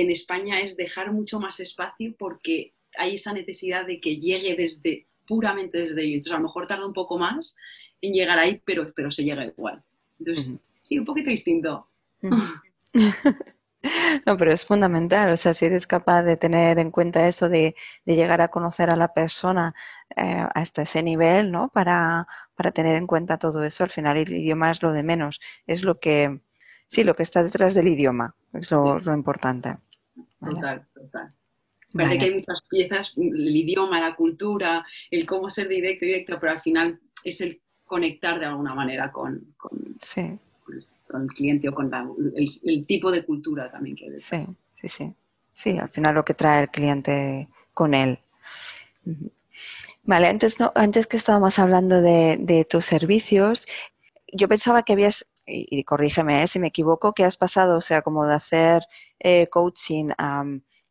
en España es dejar mucho más espacio porque hay esa necesidad de que llegue desde puramente desde ellos. Entonces, a lo mejor tarda un poco más en llegar ahí, pero, pero se llega igual. Entonces, sí, un poquito distinto. No, pero es fundamental, o sea, si eres capaz de tener en cuenta eso, de, llegar a conocer a la persona eh, hasta ese nivel, ¿no? Para, para, tener en cuenta todo eso, al final el idioma es lo de menos, es lo que, sí, lo que está detrás del idioma, es lo, importante. Total, total. Parece que hay muchas piezas, el idioma, la cultura, el cómo ser directo, directo, pero al final es el conectar de alguna manera con, con, el cliente o con el, tipo de cultura también que hay Sí, sí, sí. Sí, al final lo que trae el cliente con él. Vale, antes, no, antes que estábamos hablando de, de tus servicios, yo pensaba que habías y, corrígeme ¿eh? si me equivoco, que has pasado, o sea, como de hacer eh, coaching a,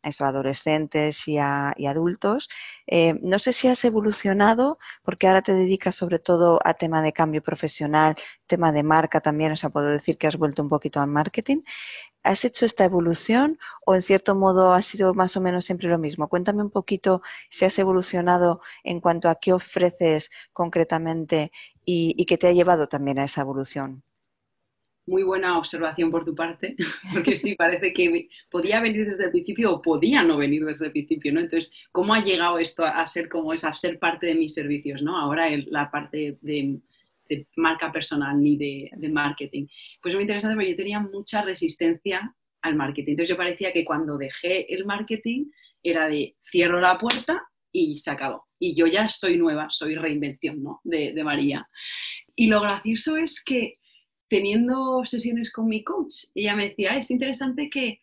eso, adolescentes y, a, adultos. Eh, no sé si has evolucionado, porque ahora te dedicas sobre todo a tema de cambio profesional, tema de marca también, o sea, puedo decir que has vuelto un poquito al marketing. ¿Has hecho esta evolución o en cierto modo ha sido más o menos siempre lo mismo? Cuéntame un poquito si has evolucionado en cuanto a qué ofreces concretamente y, qué te ha llevado también a esa evolución. Muy buena observación por tu parte, porque sí, parece que podía venir desde el principio o podía no venir desde el principio, ¿no? Entonces, ¿cómo ha llegado esto a ser como es, a ser parte de mis servicios, ¿no? Ahora la parte de, marca personal ni de, marketing. Pues muy interesante porque yo tenía mucha resistencia al marketing. Entonces yo parecía que cuando dejé el marketing era de cierro la puerta y se acabó. Y yo ya soy nueva, soy reinvención ¿no? de, María. Y lo gracioso es que teniendo sesiones con mi coach, ella me decía, ah, es interesante que,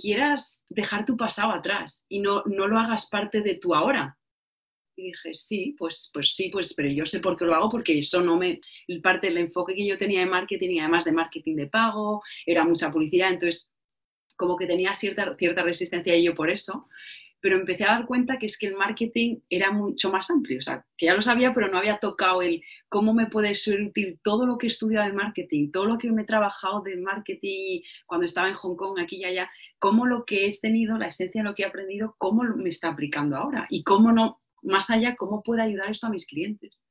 quieras dejar tu pasado atrás y no, no lo hagas parte de tu ahora. Y dije, sí, pues, pues sí, pues, pero yo sé por qué lo hago, porque eso no me, parte del enfoque que yo tenía de marketing y además de marketing de pago, era mucha publicidad, entonces como que tenía cierta, cierta resistencia a ello por eso, pero empecé a dar cuenta que es que el marketing era mucho más amplio, o sea, que ya lo sabía, pero no había tocado el cómo me puede ser útil todo lo que he estudiado de marketing, todo lo que me he trabajado de marketing cuando estaba en Hong Kong, aquí y allá, cómo lo que he tenido, la esencia de lo que he aprendido, cómo me está aplicando ahora y cómo no, más allá, cómo puede ayudar esto a mis clientes.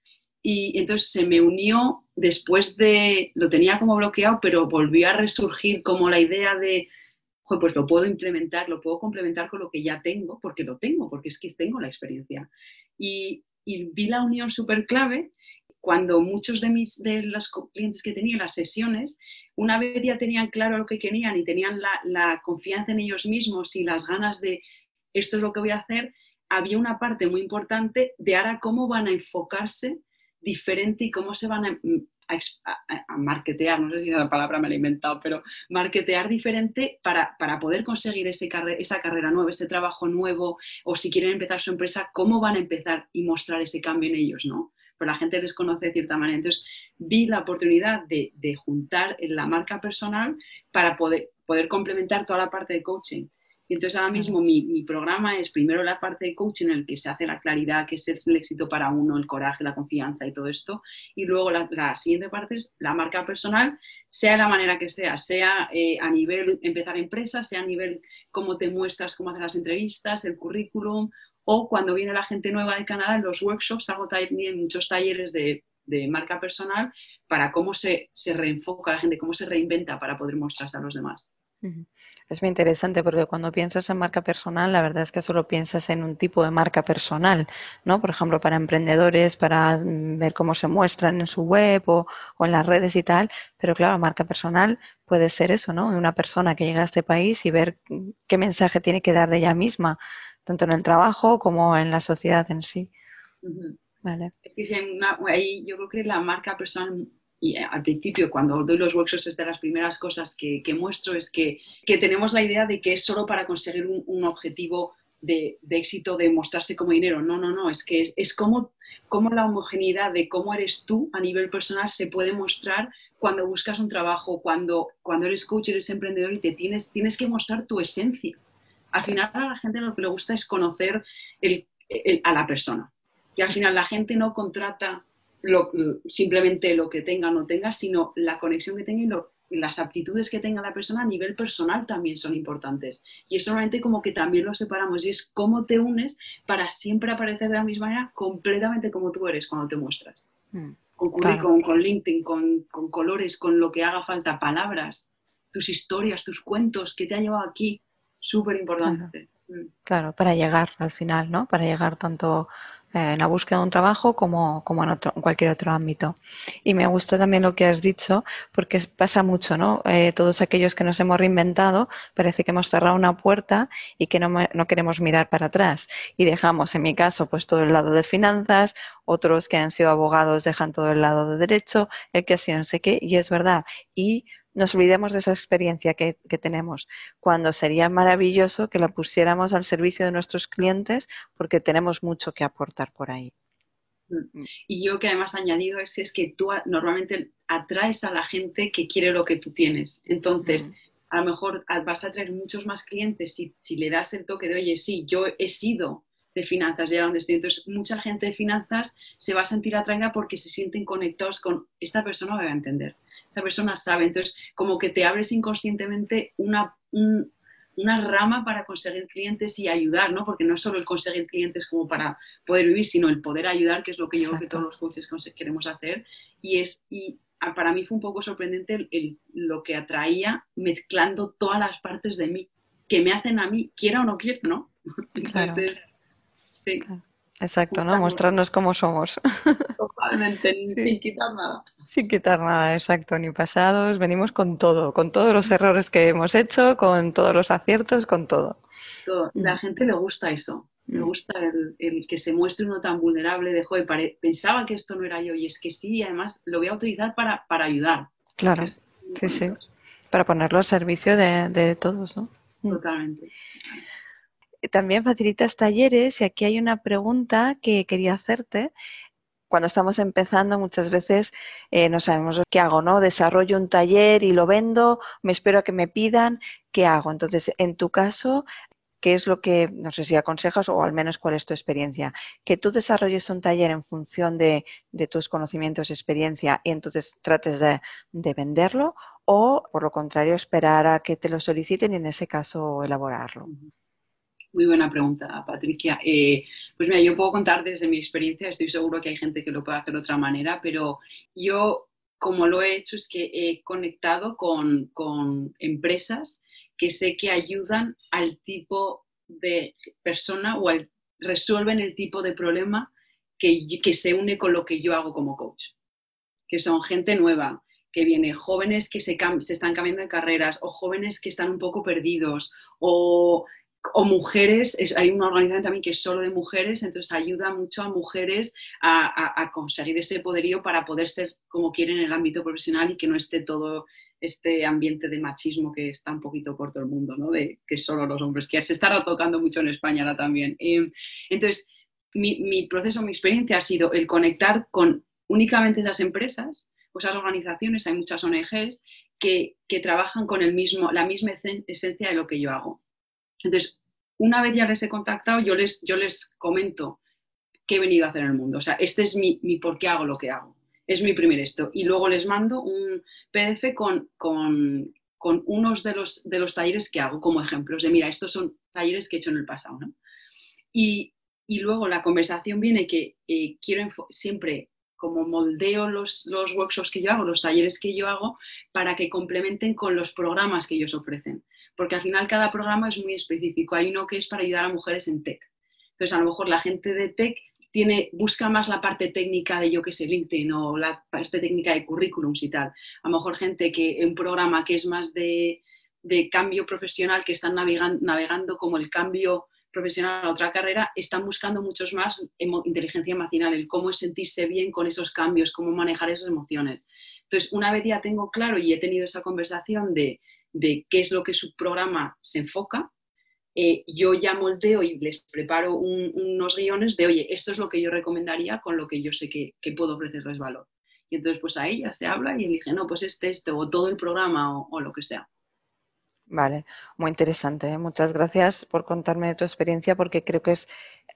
Y entonces se me unió después de, lo tenía como bloqueado, pero volvió a resurgir como la idea de pues lo puedo implementar, lo puedo complementar con lo que ya tengo, porque lo tengo, porque es que tengo la experiencia. Y, vi la unión súper clave cuando muchos de, mis, de los clientes que tenía las sesiones, una vez ya tenían claro lo que querían y tenían la, la confianza en ellos mismos y las ganas de esto es lo que voy a hacer, había una parte muy importante de ahora cómo van a enfocarse diferente y cómo se van a a, marketear, no sé si esa palabra me la he inventado, pero marketear diferente para, poder conseguir ese esa carrera nueva, ese trabajo nuevo, o si quieren empezar su empresa, cómo van a empezar y mostrar ese cambio en ellos, ¿no? Pero la gente les conoce de cierta manera. Entonces, vi la oportunidad de, de juntar la marca personal para poder, poder complementar toda la parte de coaching entonces ahora mismo mi, programa es primero la parte de coaching en el que se hace la claridad, que es el éxito para uno, el coraje, la confianza y todo esto. Y luego la, siguiente parte es la marca personal, sea la manera que sea, sea eh, a nivel empezar empresa, sea a nivel cómo te muestras, cómo haces las entrevistas, el currículum, o cuando viene la gente nueva de Canadá, en los workshops hago también muchos talleres de, marca personal para cómo se, se reenfoca la gente, cómo se reinventa para poder mostrarse a los demás. Es muy interesante porque cuando piensas en marca personal, la verdad es que solo piensas en un tipo de marca personal, ¿no? Por ejemplo, para emprendedores, para mm, ver cómo se muestran en su web o, en las redes y tal. Pero claro, marca personal puede ser eso, ¿no? Una persona que llega a este país y ver mm, qué mensaje tiene que dar de ella misma, tanto en el trabajo como en la sociedad en sí. Vale. Es que yo creo que la marca personal y eh, al principio cuando doy los workshops es de las primeras cosas que, muestro es que, tenemos la idea de que es solo para conseguir un, objetivo de, éxito de mostrarse como dinero. No, no, no, es que es, como, como, la homogeneidad de cómo eres tú a nivel personal se puede mostrar cuando buscas un trabajo, cuando, cuando eres coach, eres emprendedor y te tienes, tienes que mostrar tu esencia. Al final a la gente lo que le gusta es conocer a la persona. Y al final la gente no contrata simplemente lo que tenga o no tenga, sino la conexión que tenga y las aptitudes que tenga la persona a nivel personal también son importantes. Y eso normalmente como que también lo separamos y es cómo te unes para siempre aparecer de la misma manera completamente como tú eres cuando te muestras. Mm, con currículum, con LinkedIn, con, colores, con lo que haga falta, palabras, tus historias, tus cuentos, que te ha llevado aquí, súper importante. Mm. Claro, para llegar al final, ¿no? Para llegar tanto en la búsqueda de un trabajo como, como en, otro, cualquier otro ámbito. Y me gusta también lo que has dicho, porque pasa mucho, ¿no? Eh, todos aquellos que nos hemos reinventado, parece que hemos cerrado una puerta y que no, no, queremos mirar para atrás. Y dejamos, en mi caso, pues todo el lado de finanzas, otros que han sido abogados dejan todo el lado de derecho, el que ha sido no sé qué, y es verdad. Y nos olvidemos de esa experiencia que, tenemos, cuando sería maravilloso que la pusiéramos al servicio de nuestros clientes porque tenemos mucho que aportar por ahí. Mm. Y yo que además añadido es, es que tú normalmente atraes a la gente que quiere lo que tú tienes. Entonces, mm. a lo mejor vas a atraer muchos más clientes si, si le das el toque de, oye, sí, yo he sido de finanzas, ya donde estoy. Entonces, mucha gente de finanzas se va a sentir atraída porque se sienten conectados con esta persona, me va a entender esta persona sabe. Entonces, como que te abres inconscientemente una, una rama para conseguir clientes y ayudar, ¿no? Porque no es solo el conseguir clientes como para poder vivir, sino el poder ayudar, que es lo que yo creo que todos los coaches queremos hacer. Y, es, y para mí fue un poco sorprendente lo que atraía mezclando todas las partes de mí, que me hacen a mí, quiera o no quiera, ¿no? Entonces, sí. Exacto, ¿no? Mostrarnos cómo somos. Totalmente, sin quitar nada. Sin quitar nada, exacto, ni pasados, venimos con todo, con todos los errores que hemos hecho, con todos los aciertos, con todo. todo. La mm. gente le gusta eso, le mm. gusta el, que se muestre uno tan vulnerable, de joder, pensaba que esto no era yo y es que sí, además lo voy a utilizar para, ayudar. Claro, sí, sí, para ponerlo al servicio de, de todos, ¿no? Mm. También facilitas talleres y aquí hay una pregunta que quería hacerte. Cuando estamos empezando muchas veces eh, no sabemos qué hago, ¿no? Desarrollo un taller y lo vendo, me espero a que me pidan, ¿qué hago? Entonces, en tu caso, ¿qué es lo que, no sé si aconsejas o al menos cuál es tu experiencia? Que tú desarrolles un taller en función de, tus conocimientos y experiencia y entonces trates de, de, venderlo o, por lo contrario, esperar a que te lo soliciten y en ese caso elaborarlo. Muy buena pregunta, Patricia. Eh, pues mira, yo puedo contar desde mi experiencia, estoy seguro que hay gente que lo puede hacer de otra manera, pero yo como lo he hecho es que he conectado con, empresas que sé que ayudan al tipo de persona o resuelven el tipo de problema que, que se une con lo que yo hago como coach, que son gente nueva, que viene, jóvenes que se, se, están cambiando de carreras o jóvenes que están un poco perdidos o o mujeres, hay una organización también que es solo de mujeres, entonces ayuda mucho a mujeres a, conseguir ese poderío para poder ser como quieren en el ámbito profesional y que no esté todo este ambiente de machismo que está un poquito por todo el mundo, ¿no? de que solo los hombres, que se está tocando mucho en España ahora también. Em, entonces, mi, proceso, mi experiencia ha sido el conectar con únicamente esas empresas esas organizaciones, hay muchas ONGs, que, que trabajan con el mismo, la misma esencia de lo que yo hago. Entonces, una vez ya les he contactado, yo les, yo les comento qué he venido a hacer en el mundo. O sea, este es mi, por qué hago lo que hago. Es mi primer esto. Y luego les mando un PDF con, con, unos de los, de los talleres que hago como ejemplos de, mira, estos son talleres que he hecho en el pasado. Y, luego la conversación viene que eh, quiero siempre como moldeo los, los workshops que yo hago, los talleres que yo hago, para que complementen con los programas que ellos ofrecen porque al final cada programa es muy específico. Hay uno que es para ayudar a mujeres en tech. Entonces, a lo mejor la gente de tech tiene, busca más la parte técnica de yo que sé, LinkedIn o la parte técnica de currículums y tal. A lo mejor gente que un programa que es más de, cambio profesional, que están navegando, como el cambio profesional a otra carrera, están buscando muchos más inteligencia emocional, el cómo sentirse bien con esos cambios, cómo manejar esas emociones. Entonces, una vez ya tengo claro y he tenido esa conversación de de qué es lo que su programa se enfoca, eh, yo ya moldeo y les preparo unos guiones de, oye, esto es lo que yo recomendaría con lo que yo sé que, puedo ofrecerles valor. Y entonces pues ahí ya se habla y elige, no, pues este, este, o todo el programa o, lo que sea. Vale, muy interesante. ¿eh? Muchas gracias por contarme de tu experiencia porque creo que es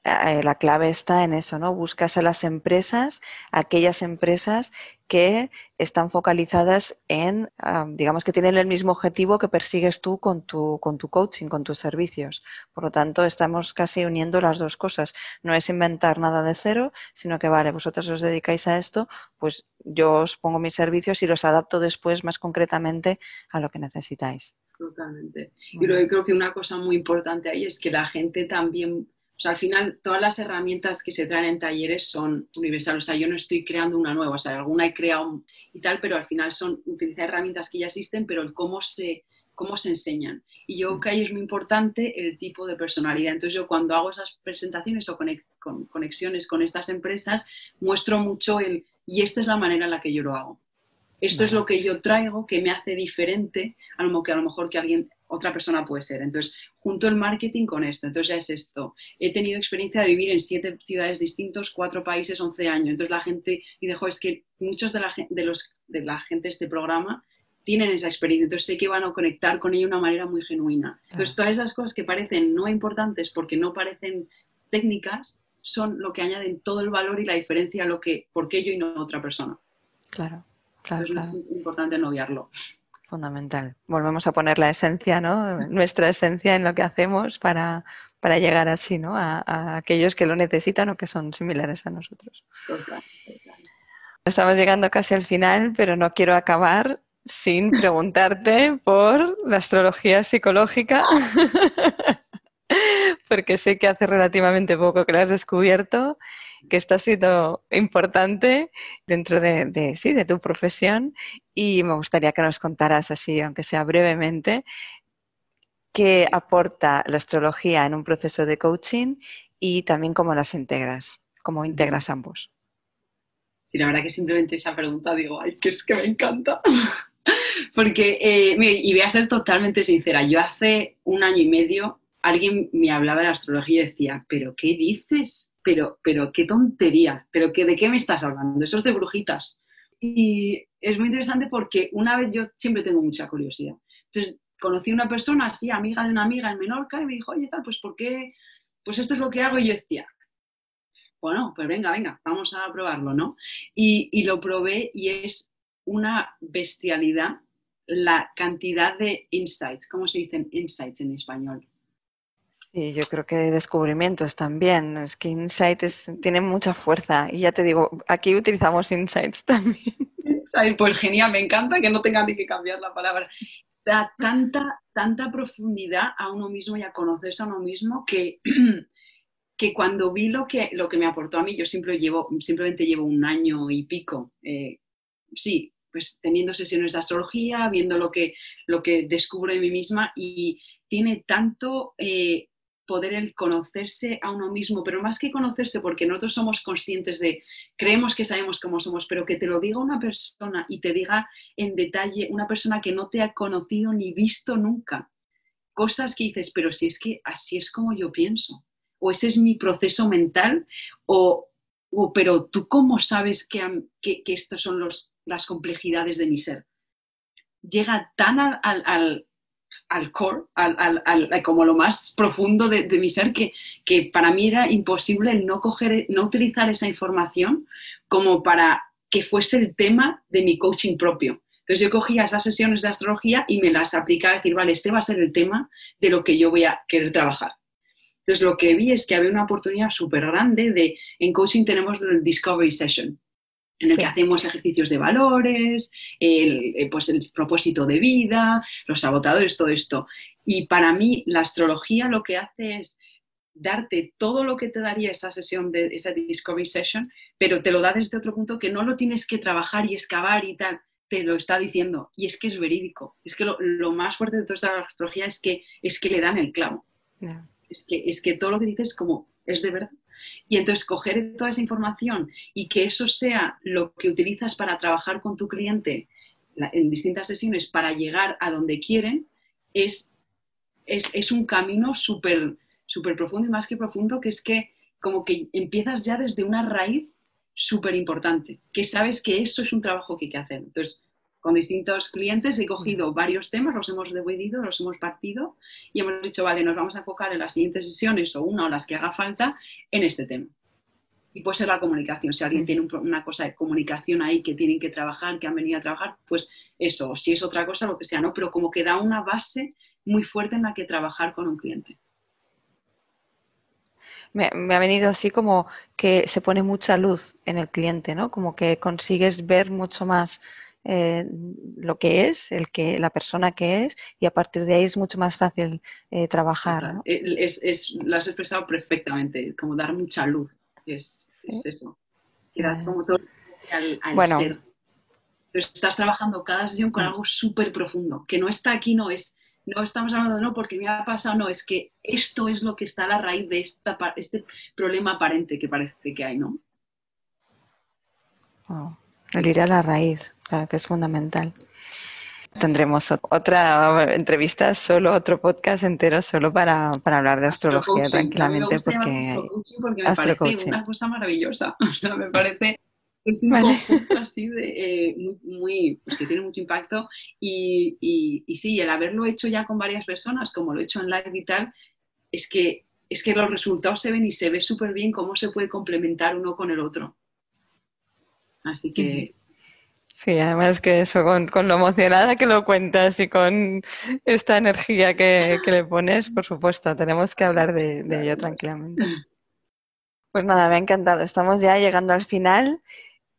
eh, la clave está en eso, ¿no? Buscas a las empresas, aquellas empresas que están focalizadas en, digamos que tienen el mismo objetivo que persigues tú con tu, con tu coaching, con tus servicios. Por lo tanto, estamos casi uniendo las dos cosas. No es inventar nada de cero, sino que, vale, vosotros os dedicáis a esto, pues yo os pongo mis servicios y los adapto después más concretamente a lo que necesitáis. Totalmente. Y luego creo que una cosa muy importante ahí es que la gente también o sea, al final, todas las herramientas que se traen en talleres son universales. O sea, yo no estoy creando una nueva, o sea, alguna he creado y tal, pero al final son utilizar herramientas que ya existen, pero el cómo se, cómo se enseñan. Y yo creo que ahí es muy importante el tipo de personalidad. Entonces, yo cuando hago esas presentaciones o conexiones con estas empresas, muestro mucho el, y esta es la manera en la que yo lo hago. Esto es lo que yo traigo que me hace diferente a lo que a lo mejor que alguien otra persona puede ser. Entonces, junto el marketing con esto. Entonces, ya es esto. He tenido experiencia de vivir en siete ciudades distintos, cuatro países, once años. Entonces, la gente dice, es que muchos de la, de, los, de la gente de este programa tienen esa experiencia. Entonces, sé que van a conectar con ella de una manera muy genuina. Entonces, todas esas cosas que parecen no importantes porque no parecen técnicas, son lo que añaden todo el valor y la diferencia a lo que, por qué yo y no otra persona. Claro, claro. Entonces, es importante no obviarlo. Fundamental. Volvemos a poner la esencia, ¿no? Nuestra esencia en lo que hacemos para, llegar así, ¿no? A, aquellos que lo necesitan o que son similares a nosotros. Estamos llegando casi al final, pero no quiero acabar sin preguntarte por la astrología psicológica, porque sé que hace relativamente poco que lo has descubierto que esto ha sido importante dentro de, sí, de tu profesión y me gustaría que nos contaras así, aunque sea brevemente, qué aporta la astrología en un proceso de coaching y también cómo las integras, cómo integras ambos. Sí, la verdad que simplemente esa pregunta digo, ay, que es que me encanta. Porque, eh, y voy a ser totalmente sincera, yo hace un año y medio alguien me hablaba de astrología y decía, pero ¿qué dices? Pero, pero qué tontería, pero que, ¿de qué me estás hablando? Eso es de brujitas. Y es muy interesante porque una vez yo siempre tengo mucha curiosidad. Entonces, conocí a una persona así, amiga de una amiga en Menorca, y me dijo, oye, tal, pues ¿por qué? Pues esto es lo que hago. Y yo decía, bueno, pues venga, venga, vamos a probarlo, ¿no? Y, y lo probé y es una bestialidad la cantidad de insights, ¿cómo se dicen insights en español? Sí, yo creo que descubrimientos también. Es que insights tienen mucha fuerza. Y ya te digo, aquí utilizamos insights también. Insight, pues genial, me encanta que no tenga ni que cambiar la palabra. Da tanta, tanta profundidad a uno mismo y a conocerse a uno mismo que, que cuando vi lo que, lo que me aportó a mí, yo siempre llevo, simplemente llevo un año y pico, eh, sí, pues teniendo sesiones de astrología, viendo lo que, lo que descubro de mí misma y tiene tanto eh, poder el conocerse a uno mismo, pero más que conocerse, porque nosotros somos conscientes de, creemos que sabemos cómo somos, pero que te lo diga una persona y te diga en detalle una persona que no te ha conocido ni visto nunca, cosas que dices, pero si es que así es como yo pienso, o ese es mi proceso mental, o, pero tú cómo sabes que, que, estas son los, las complejidades de mi ser. Llega tan al al core, al, como lo más profundo de, mi ser, que, que, para mí era imposible no, coger, no utilizar esa información como para que fuese el tema de mi coaching propio. Entonces yo cogía esas sesiones de astrología y me las aplicaba a decir, vale, este va a ser el tema de lo que yo voy a querer trabajar. Entonces lo que vi es que había una oportunidad súper grande de, en coaching tenemos el Discovery Session, en el que hacemos ejercicios de valores, el, eh, pues el propósito de vida, los sabotadores, todo esto. Y para mí la astrología lo que hace es darte todo lo que te daría esa sesión de esa discovery session, pero te lo da desde otro punto que no lo tienes que trabajar y excavar y tal, te lo está diciendo. Y es que es verídico. Es que lo, más fuerte de toda esta astrología es que, es que le dan el clavo. Es, que, es que todo lo que dices como es de verdad. Y entonces coger toda esa información y que eso sea lo que utilizas para trabajar con tu cliente en distintas sesiones para llegar a donde quieren, es, es, un camino súper super profundo y más que profundo, que es que como que empiezas ya desde una raíz súper importante, que sabes que eso es un trabajo que hay que hacer. Entonces, con distintos clientes, he cogido varios temas, los hemos dividido, los hemos partido y hemos dicho, vale, nos vamos a enfocar en las siguientes sesiones o una o las que haga falta en este tema. Y puede ser la comunicación. Si alguien tiene una cosa de comunicación ahí que tienen que trabajar, que han venido a trabajar, pues eso, si es otra cosa, lo que sea, ¿no? Pero como que da una base muy fuerte en la que trabajar con un cliente. Me, me, ha venido así como que se pone mucha luz en el cliente, ¿no? Como que consigues ver mucho más eh, lo que es, el que, la persona que es, y a partir de ahí es mucho más fácil eh, trabajar. Es, es, lo has expresado perfectamente, como dar mucha luz, es, eso. Que como todo al, bueno. ser. estás trabajando cada sesión con mm. algo súper profundo, que no está aquí, no es, no estamos hablando, no, porque me ha pasado, no, es que esto es lo que está a la raíz de esta, este problema aparente que parece que hay, ¿no? el ir a la raíz. Claro que es fundamental. Tendremos otra entrevista, solo otro podcast entero solo para, hablar de astrología tranquilamente porque, porque me parece una cosa maravillosa. O sea, me parece es un conjunto así de eh, muy, pues que tiene mucho impacto y, y, y, sí, el haberlo hecho ya con varias personas, como lo he hecho en live y tal, es que, es que los resultados se ven y se ve súper bien cómo se puede complementar uno con el otro. Así que Sí, además que eso, con, lo emocionada que lo cuentas y con esta energía que, le pones, por supuesto, tenemos que hablar de, de ello tranquilamente. Pues nada, me ha encantado. Estamos ya llegando al final.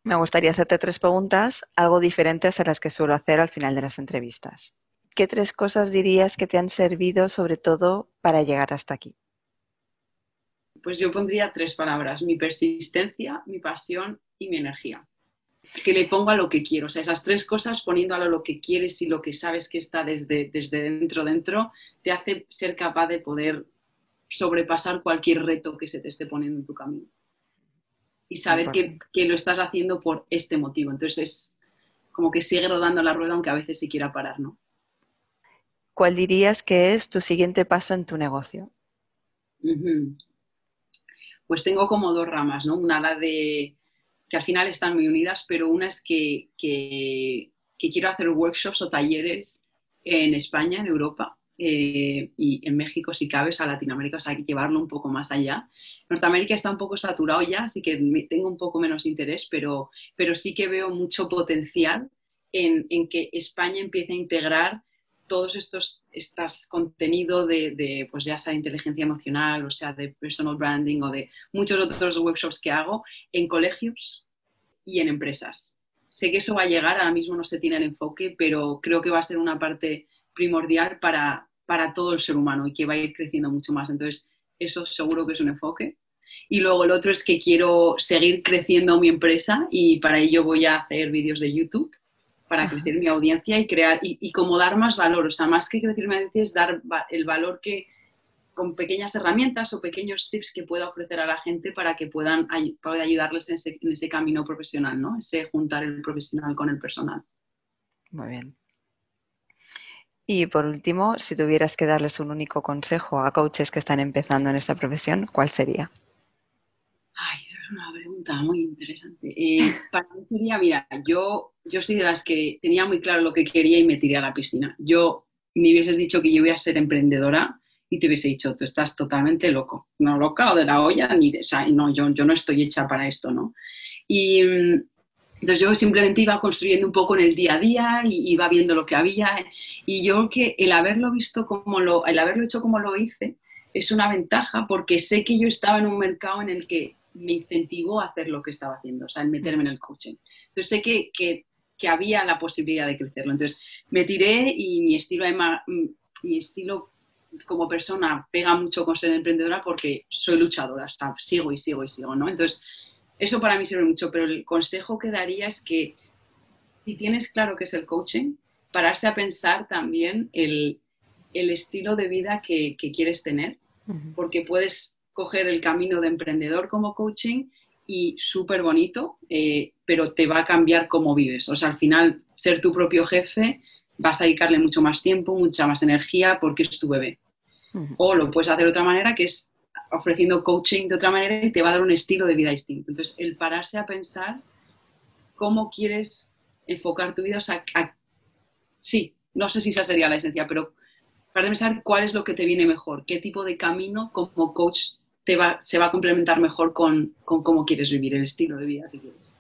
Me gustaría hacerte tres preguntas, algo diferentes a las que suelo hacer al final de las entrevistas. ¿Qué tres cosas dirías que te han servido sobre todo para llegar hasta aquí? Pues yo pondría tres palabras, mi persistencia, mi pasión y mi energía. Que le pongo a lo que quiero, o sea, esas tres cosas poniéndolo a lo que quieres y lo que sabes que está desde, desde dentro, dentro, te hace ser capaz de poder sobrepasar cualquier reto que se te esté poniendo en tu camino. Y saber que, que, lo estás haciendo por este motivo. Entonces es como que sigue rodando la rueda aunque a veces se quiera parar, ¿no? ¿Cuál dirías que es tu siguiente paso en tu negocio? Pues tengo como dos ramas, ¿no? Una la de que al final están muy unidas, pero una es que, que, quiero hacer workshops o talleres en España, en Europa, eh, y en México si cabes, a Latinoamérica, o sea, hay que llevarlo un poco más allá. Norteamérica está un poco saturado ya, así que tengo un poco menos interés, pero, pero sí que veo mucho potencial en, en que España empiece a integrar todos estos, estos contenidos de, pues ya sea inteligencia emocional, o sea, de personal branding o de muchos otros workshops que hago en colegios y en empresas. Sé que eso va a llegar, ahora mismo no se tiene el enfoque, pero creo que va a ser una parte primordial para, para todo el ser humano y que va a ir creciendo mucho más. Entonces, eso seguro que es un enfoque. Y luego el otro es que quiero seguir creciendo mi empresa y para ello voy a hacer vídeos de YouTube para crecer mi audiencia y crear y, como dar más valor. O sea, más que crecer mi audiencia es dar el valor que con pequeñas herramientas o pequeños tips que pueda ofrecer a la gente para que puedan pueda ayudarles en ese, en ese camino profesional, ¿no? Ese juntar el profesional con el personal. Muy bien. Y por último, si tuvieras que darles un único consejo a coaches que están empezando en esta profesión, ¿cuál sería? Ay, es una pregunta muy interesante. Eh, para mí sería, mira, yo, yo soy de las que tenía muy claro lo que quería y me tiré a la piscina. Yo me hubieses dicho que yo voy a ser emprendedora y te hubiese dicho, tú estás totalmente loco, no loca o de la olla, ni de, o sea, no, yo, yo no estoy hecha para esto, ¿no? Y entonces yo simplemente iba construyendo un poco en el día a día y iba viendo lo que había y yo creo que el haberlo visto como lo, el haberlo hecho como lo hice es una ventaja porque sé que yo estaba en un mercado en el que me incentivó a hacer lo que estaba haciendo, o sea, en meterme en el coaching. Entonces sé que, que, que había la posibilidad de crecerlo. Entonces me tiré y mi estilo, mi estilo como persona pega mucho con ser emprendedora porque soy luchadora, o sea, sigo y sigo y sigo, ¿no? Entonces, eso para mí sirve mucho, pero el consejo que daría es que si tienes claro qué es el coaching, pararse a pensar también el, el estilo de vida que, que quieres tener, porque puedes coger el camino de emprendedor como coaching y súper bonito, eh, pero te va a cambiar cómo vives. O sea, al final, ser tu propio jefe, vas a dedicarle mucho más tiempo, mucha más energía, porque es tu bebé. O lo puedes hacer de otra manera, que es ofreciendo coaching de otra manera y te va a dar un estilo de vida distinto. Entonces, el pararse a pensar cómo quieres enfocar tu vida, o sea, sí, no sé si esa sería la esencia, pero para pensar cuál es lo que te viene mejor, qué tipo de camino como coach se va a complementar mejor con, cómo quieres vivir, el estilo de vida que quieres.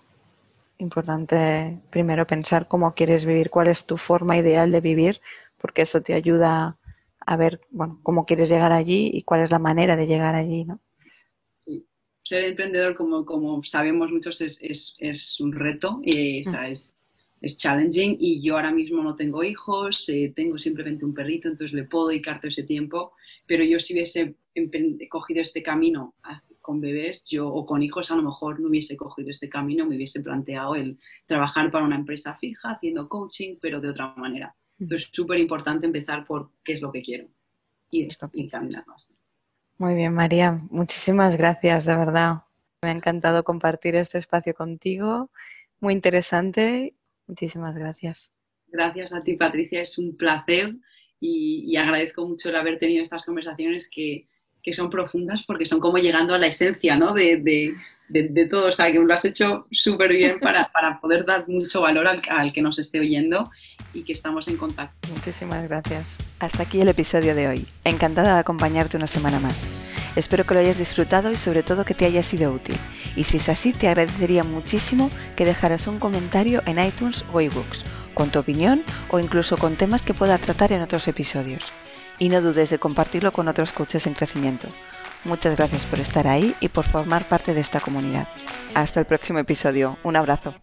Importante primero pensar cómo quieres vivir, cuál es tu forma ideal de vivir, porque eso te ayuda a ver bueno, cómo quieres llegar allí y cuál es la manera de llegar allí. ¿no? Sí, ser emprendedor, como, como sabemos muchos, es, es, un reto y mm. es, es challenging y yo ahora mismo no tengo hijos, eh, tengo simplemente un perrito, entonces le puedo dedicar todo ese tiempo, pero yo si hubiese cogido este camino con bebés, yo o con hijos a lo mejor no hubiese cogido este camino, me hubiese planteado el trabajar para una empresa fija, haciendo coaching, pero de otra manera. Entonces es súper importante empezar por qué es lo que quiero y, y caminar más. Muy bien, María. Muchísimas gracias, de verdad. Me ha encantado compartir este espacio contigo. Muy interesante. Muchísimas gracias. Gracias a ti, Patricia. Es un placer y, agradezco mucho el haber tenido estas conversaciones que, que, son profundas porque son como llegando a la esencia ¿no? de, de, de, todo. O sea, que lo has hecho súper bien para, para, poder dar mucho valor al, al que nos esté oyendo y que estamos en contacto. Muchísimas gracias. Hasta aquí el episodio de hoy. Encantada de acompañarte una semana más. Espero que lo hayas disfrutado y sobre todo que te haya sido útil. Y si es así, te agradecería muchísimo que dejaras un comentario en iTunes o ebooks, con tu opinión o incluso con temas que pueda tratar en otros episodios. Y no dudes de compartirlo con otros coaches en crecimiento. Muchas gracias por estar ahí y por formar parte de esta comunidad. Hasta el próximo episodio. Un abrazo.